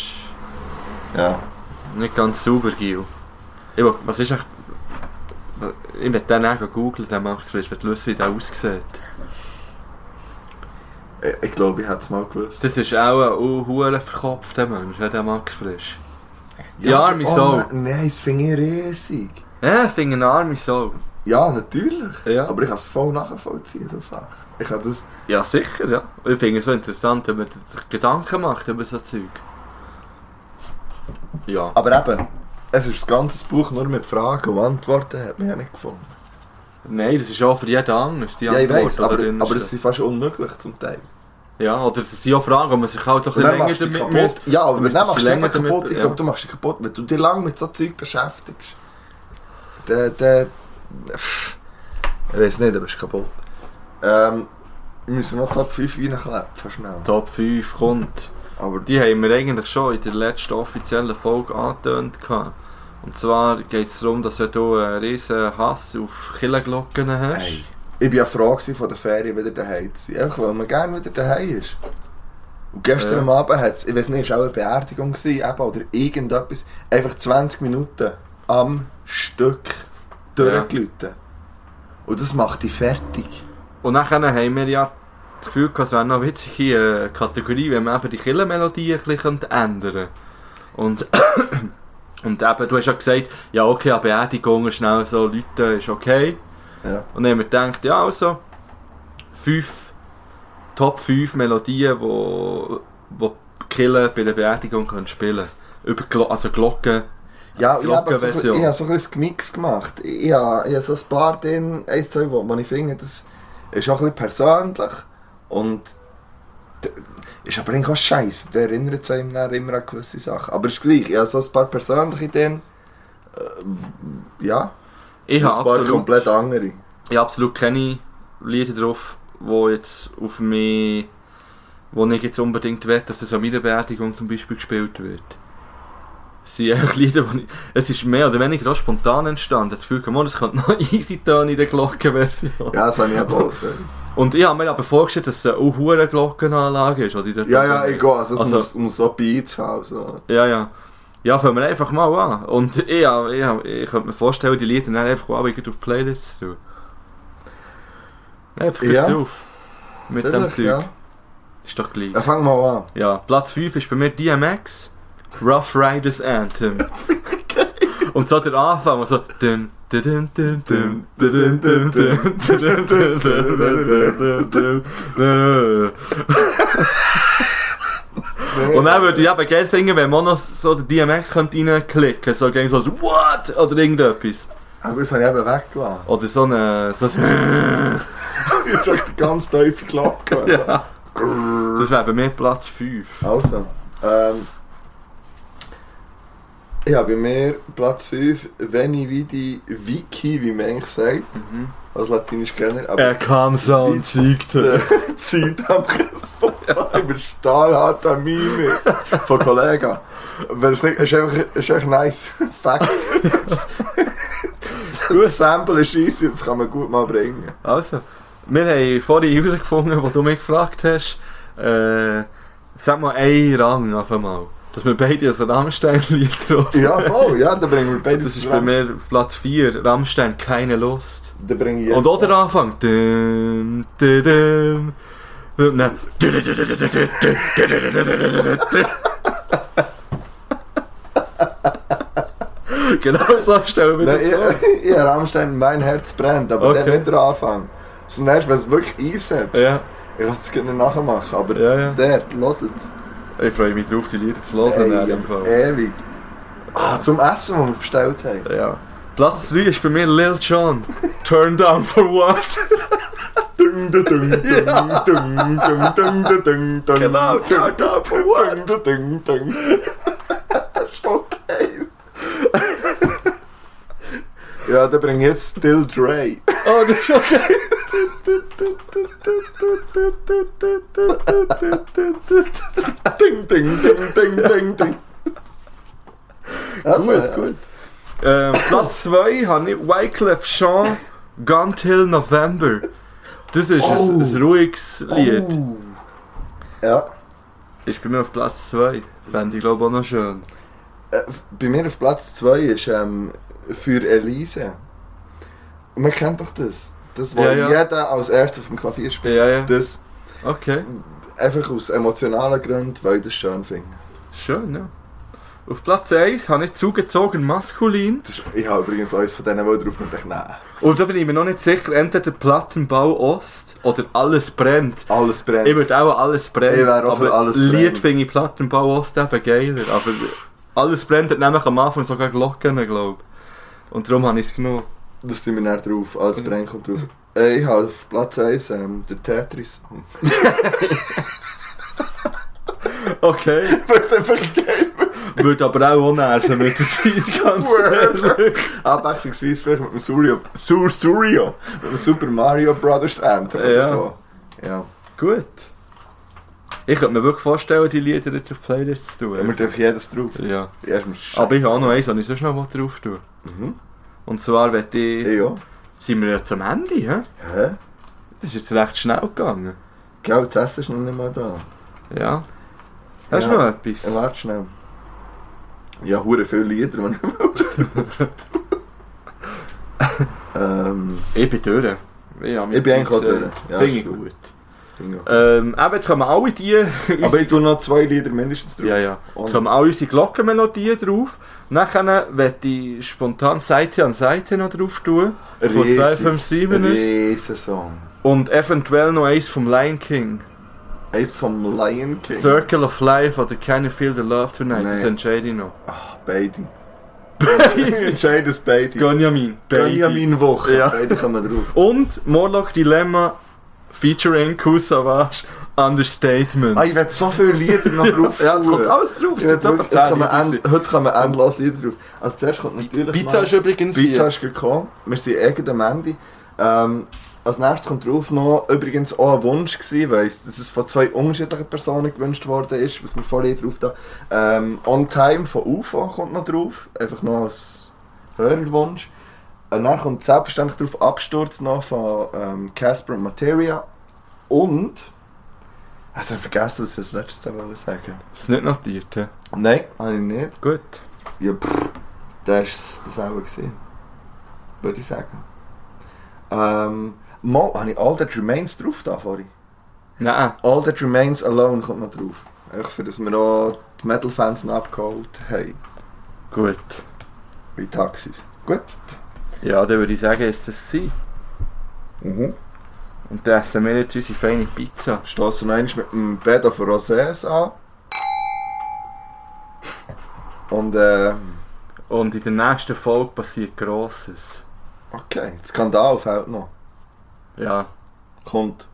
Ja. nicht ganz sauber, Gil. Ich will, was ist eigentlich... Ich werde den auch googeln, den Max Frisch, wenn du wissen, wie der aussieht. Ich, ich glaube, ich hätte es mal gewusst. Das ist auch ein hure verkopfter Mensch, ja, der Max Frisch. Die arme oh, Sau. Nein, das finde ich riesig. Ja, ich finde eine arme Sau. Ja, natürlich. Ja. Aber ich kann es voll nachvollziehen, so Sache. Ich kann das... Ja, sicher, ja. Ich finde es so interessant, wenn man sich Gedanken macht über so Zeug. Ja. Aber eben, es ist das ganze Buch nur mit Fragen und Antworten, hat man ja nicht gefunden. Nein, das ist auch für jeden anders, die ja, ich Antwort, weiß, die aber, aber es sind fast unmunöglich zum Teil. Ja, oder das sind auch Fragen, die man sich halt Und ein bisschen länger damit kaputt. Ja, aber dann machst du dich kaputt. Ich ja. glaube, du machst dich kaputt. Wenn du dich lange mit so Zeug beschäftigst, dann... dann pff, ich weiß nicht, aber bist du kaputt. Ähm, wir müssen noch Top 5 reinkleppen, schnell. Top 5 kommt. Aber Die haben wir eigentlich schon in der letzten offiziellen Folge angetönt. Und zwar geht es darum, dass du einen riesen Hass auf Killenglocken hast. Ey, ich war ja froh von der Ferien wieder daheim zu sein. Einfach, weil man gerne wieder daheim ist. Und gestern Ja. Abend hat es, ich weiß nicht, es war auch eine Beerdigung gewesen, eben, oder irgendetwas, einfach 20 Minuten am Stück durchgelitten. Und das macht dich fertig. Und dann haben wir ja das Gefühl, gehabt, es wäre noch eine witzige äh, Kategorie, wenn man eben die Killenmelodie ein bisschen ändern könnte. Und, und eben, du hast ja gesagt, ja okay, an Beerdigungen schnell so Leute ist okay. Ja. Und dann haben wir gedacht, ja also, fünf, Top 5 Melodien, wo, wo Killen bei der Beerdigung können spielen Über Glo also Glocken. Ja, ich habe so, ich habe so ein bisschen Gemix gemacht. Ich habe, ich habe so ein paar drin, eins, zwei, wo, wo ich finde, das ist auch ein bisschen persönlich. Und ist aber eigentlich auch scheiße. Der erinnert sich einem immer an gewisse Sachen. Aber es ist gleich, ich habe so ein paar persönliche drin. Äh, ja, Ich ein paar absolut, komplett andere. ich habe absolut keine Lieder drauf, wo jetzt auf mich, wo ich jetzt unbedingt will, dass das an meiner Beerdigung zum Beispiel gespielt wird. Sind einfach Lieder, die ich, es ist mehr oder weniger auch spontan entstanden. Das Gefühl, man, es kommt noch easy Töne in der Glockenversion. Ja, das habe ich auch. Und ich habe mir aber vorgestellt, dass es eine auch hohe Glockenanlage ist, dort Ja, ja, ich gehe. Also, es Also- muss, muss so Beats haben. So. Ja, ja. Ja, fangen wir einfach mal an. Und ich, ja, ich, ich könnte mir vorstellen, die Lieder dann einfach gleich auf Playlists zu tun. Einfach Ja. ja. auf. Mit dem Vielleicht, Zeug. ja. Ist doch gleich. Ja, fang mal an. Ja, Platz 5 ist bei mir DMX. Rough Riders Anthem. Und so der Anfang, so. Dun, dun, dun, dun, dun, dun, dun, dun, dun, dun, dun. Und dann würde ich eben geil finden, wenn man noch so den DMX könnte reinklicken So gegen so, so What? Oder irgendetwas. Aber das habe ich eben weggelassen. Oder so eine. So ein habe ich die ganz tiefe Glocke. ja. Das wäre bei mir Platz 5. Also, ähm, Ja, bei mir Platz 5, Veni Vidi Vici, wie man eigentlich sagt, als latinisch Kenner. Aber Er kam so und die Zeit am Christfeuer über an Mime von Kollegen. Weil es nicht, ist einfach, ist einfach nice. Fact. das Sample ist easy, das kann man gut mal bringen. Also, wir haben vorhin herausgefunden, wo du mich gefragt hast, äh, sag mal einen Rang auf einmal. Dass wir beide ein Rammstein-Lied drauf Ja, voll, ja, dann bringen wir beides Das ist bei mir Platz 4, Rammstein, keine Lust. Dann bringe ich jetzt Und auch der Anfang. Dum. Und dann. Genau so stellen wir Nein, das vor. ich, ich habe Rammstein, mein Herz brennt, aber Okay. der nicht der Anfang. Sondern erst, wenn es wirklich einsetzt. Ja, Ich kann es gerne nachher machen, aber Ja, ja. der, los jetzt. Ich freue mich drauf, die Lieder zu hören. in dem Fall. ewig. Ah, zum Essen, das wir bestellt haben. Ja. Platz 3 ist bei mir Lil Jon. Turn down for what? Dung, dung, dung, dung. Genau, turn down for what? Das ist okay. Ja, dann bring ich jetzt Still Dre. Oh, das ist okay. Ding, ding, ding, ding, ding, ding. Also, Gut, gut. Ähm, Platz 2 habe ich Wyclef Jean Gun Till November. Das ist Oh. ein, ein ruhiges Lied. Oh. Ja. Ist bei mir auf Platz 2. Fände ich glaube auch noch schön. Äh, bei mir auf Platz 2 ist ähm, für Elise. Man kennt doch das. Das, wo Ja, ja. jeder als erstes auf dem Klavier spielt. Ja, ja. Das Okay. einfach aus emotionalen Gründen, weil ich das schön finde. Schön, ja. Auf Platz 1 habe ich zugezogen maskulin. Ist, ich habe übrigens eines von denen, die drauf dachte, nein, Und da bin ich mir noch nicht sicher, entweder Plattenbau Ost oder Alles brennt. alles brennt. Ich würde auch alles brennt. Ich wäre auch für Alles Lied brennt. finde ich Plattenbau Ost eben geiler. Aber alles brennt hat nämlich am Anfang sogar Glocken, glaube ich. Und darum habe ich es genommen. Das tun wir nicht drauf, alles brennt kommt drauf. Äh, ich habe auf Platz 1 ähm, der Tetris-Song. Okay. Es einfach geil Würde aber auch nerven mit der Zeit, ganz ehrlich. Abwechslungsweise vielleicht mit dem Surio, Sur Surio, mit dem Super Mario Brothers Anthem Ja. oder so. Ja. Gut. Ich könnte mir wirklich vorstellen, die Lieder jetzt auf Playlists zu Ja, wir tun. dürfen jedes drauf. Ja. Aber ich habe auch noch eins, was ich sonst noch drauf tun Mhm. Und zwar, wenn ich... Ja. Sind wir jetzt am Ende, hä? Hä? Das ist jetzt recht schnell gegangen. Gell, das Essen ist noch nicht mal da. Ja. Hast du Ja. noch Ja, etwas? warte schnell. Ja, hure viele Lieder, die ich will. ähm, Ich bin durch. Mein Ich bin eigentlich auch durch. Ja, Finde ist ich gut. gut. Ähm, eben, jetzt kommen alle die... Aber ich tue noch zwei Lieder mindestens drauf. ja, ja. Jetzt kommen alle unsere Glockenmelodien drauf. Nachher werde ich spontan Seite an Seite noch drauf tun. Von Riesig. 257 ist. Riesensong. Und eventuell noch eins vom Lion King. Eins vom Lion King. Circle of Life oder Can You Feel the Love Tonight? Nein. Das entscheide ich noch. Ah, beide. Ich entscheide es beide. Benjamin. Baby. Benjamin Woche. Ja. Beide kommen drauf. Und Morlock Dilemma featuring Kool Savage Understatement. Ah, ich werde so viele Lieder noch drauf ja, es kommt alles drauf. Ich Es sind wirklich- es kommen 10 end, Lieder. heute kommen endlos Lieder drauf. Also zuerst kommt natürlich Pizza mal- ist übrigens Pizza hier. ist gekommen. Wir sind irgend am Ende. Ähm, als nächstes kommt drauf noch übrigens auch ein Wunsch gewesen, weil es- dass es von zwei unterschiedlichen Personen gewünscht worden ist, was wir vorhin drauf da. Ähm, On Time von UFO kommt noch drauf, einfach noch als Hörerwunsch. Und dann kommt selbstverständlich drauf Absturz noch von ähm, Casper und Materia. Und... Also ich vergessen, was ich als letztes wollte sagen. Ist nicht notiert, hä? Nein, habe ich nicht. Gut. Ja, pff, das war das auch. Gewesen, würde ich sagen. Ähm, mal, habe ich All That Remains drauf da vorhin? Nein. All That Remains Alone kommt noch drauf. Einfach für das wir auch die Metal-Fans abgeholt haben. Gut. Wie Taxis. Gut. Ja, dann würde ich sagen, ist das gewesen. Mhm. Und dann essen wir jetzt unsere feine Pizza. Stossen einmal mit dem Bed of Rosés an. Und äh, Und in der nächsten Folge passiert Grosses. okay, Skandal fällt noch. Ja. Kommt.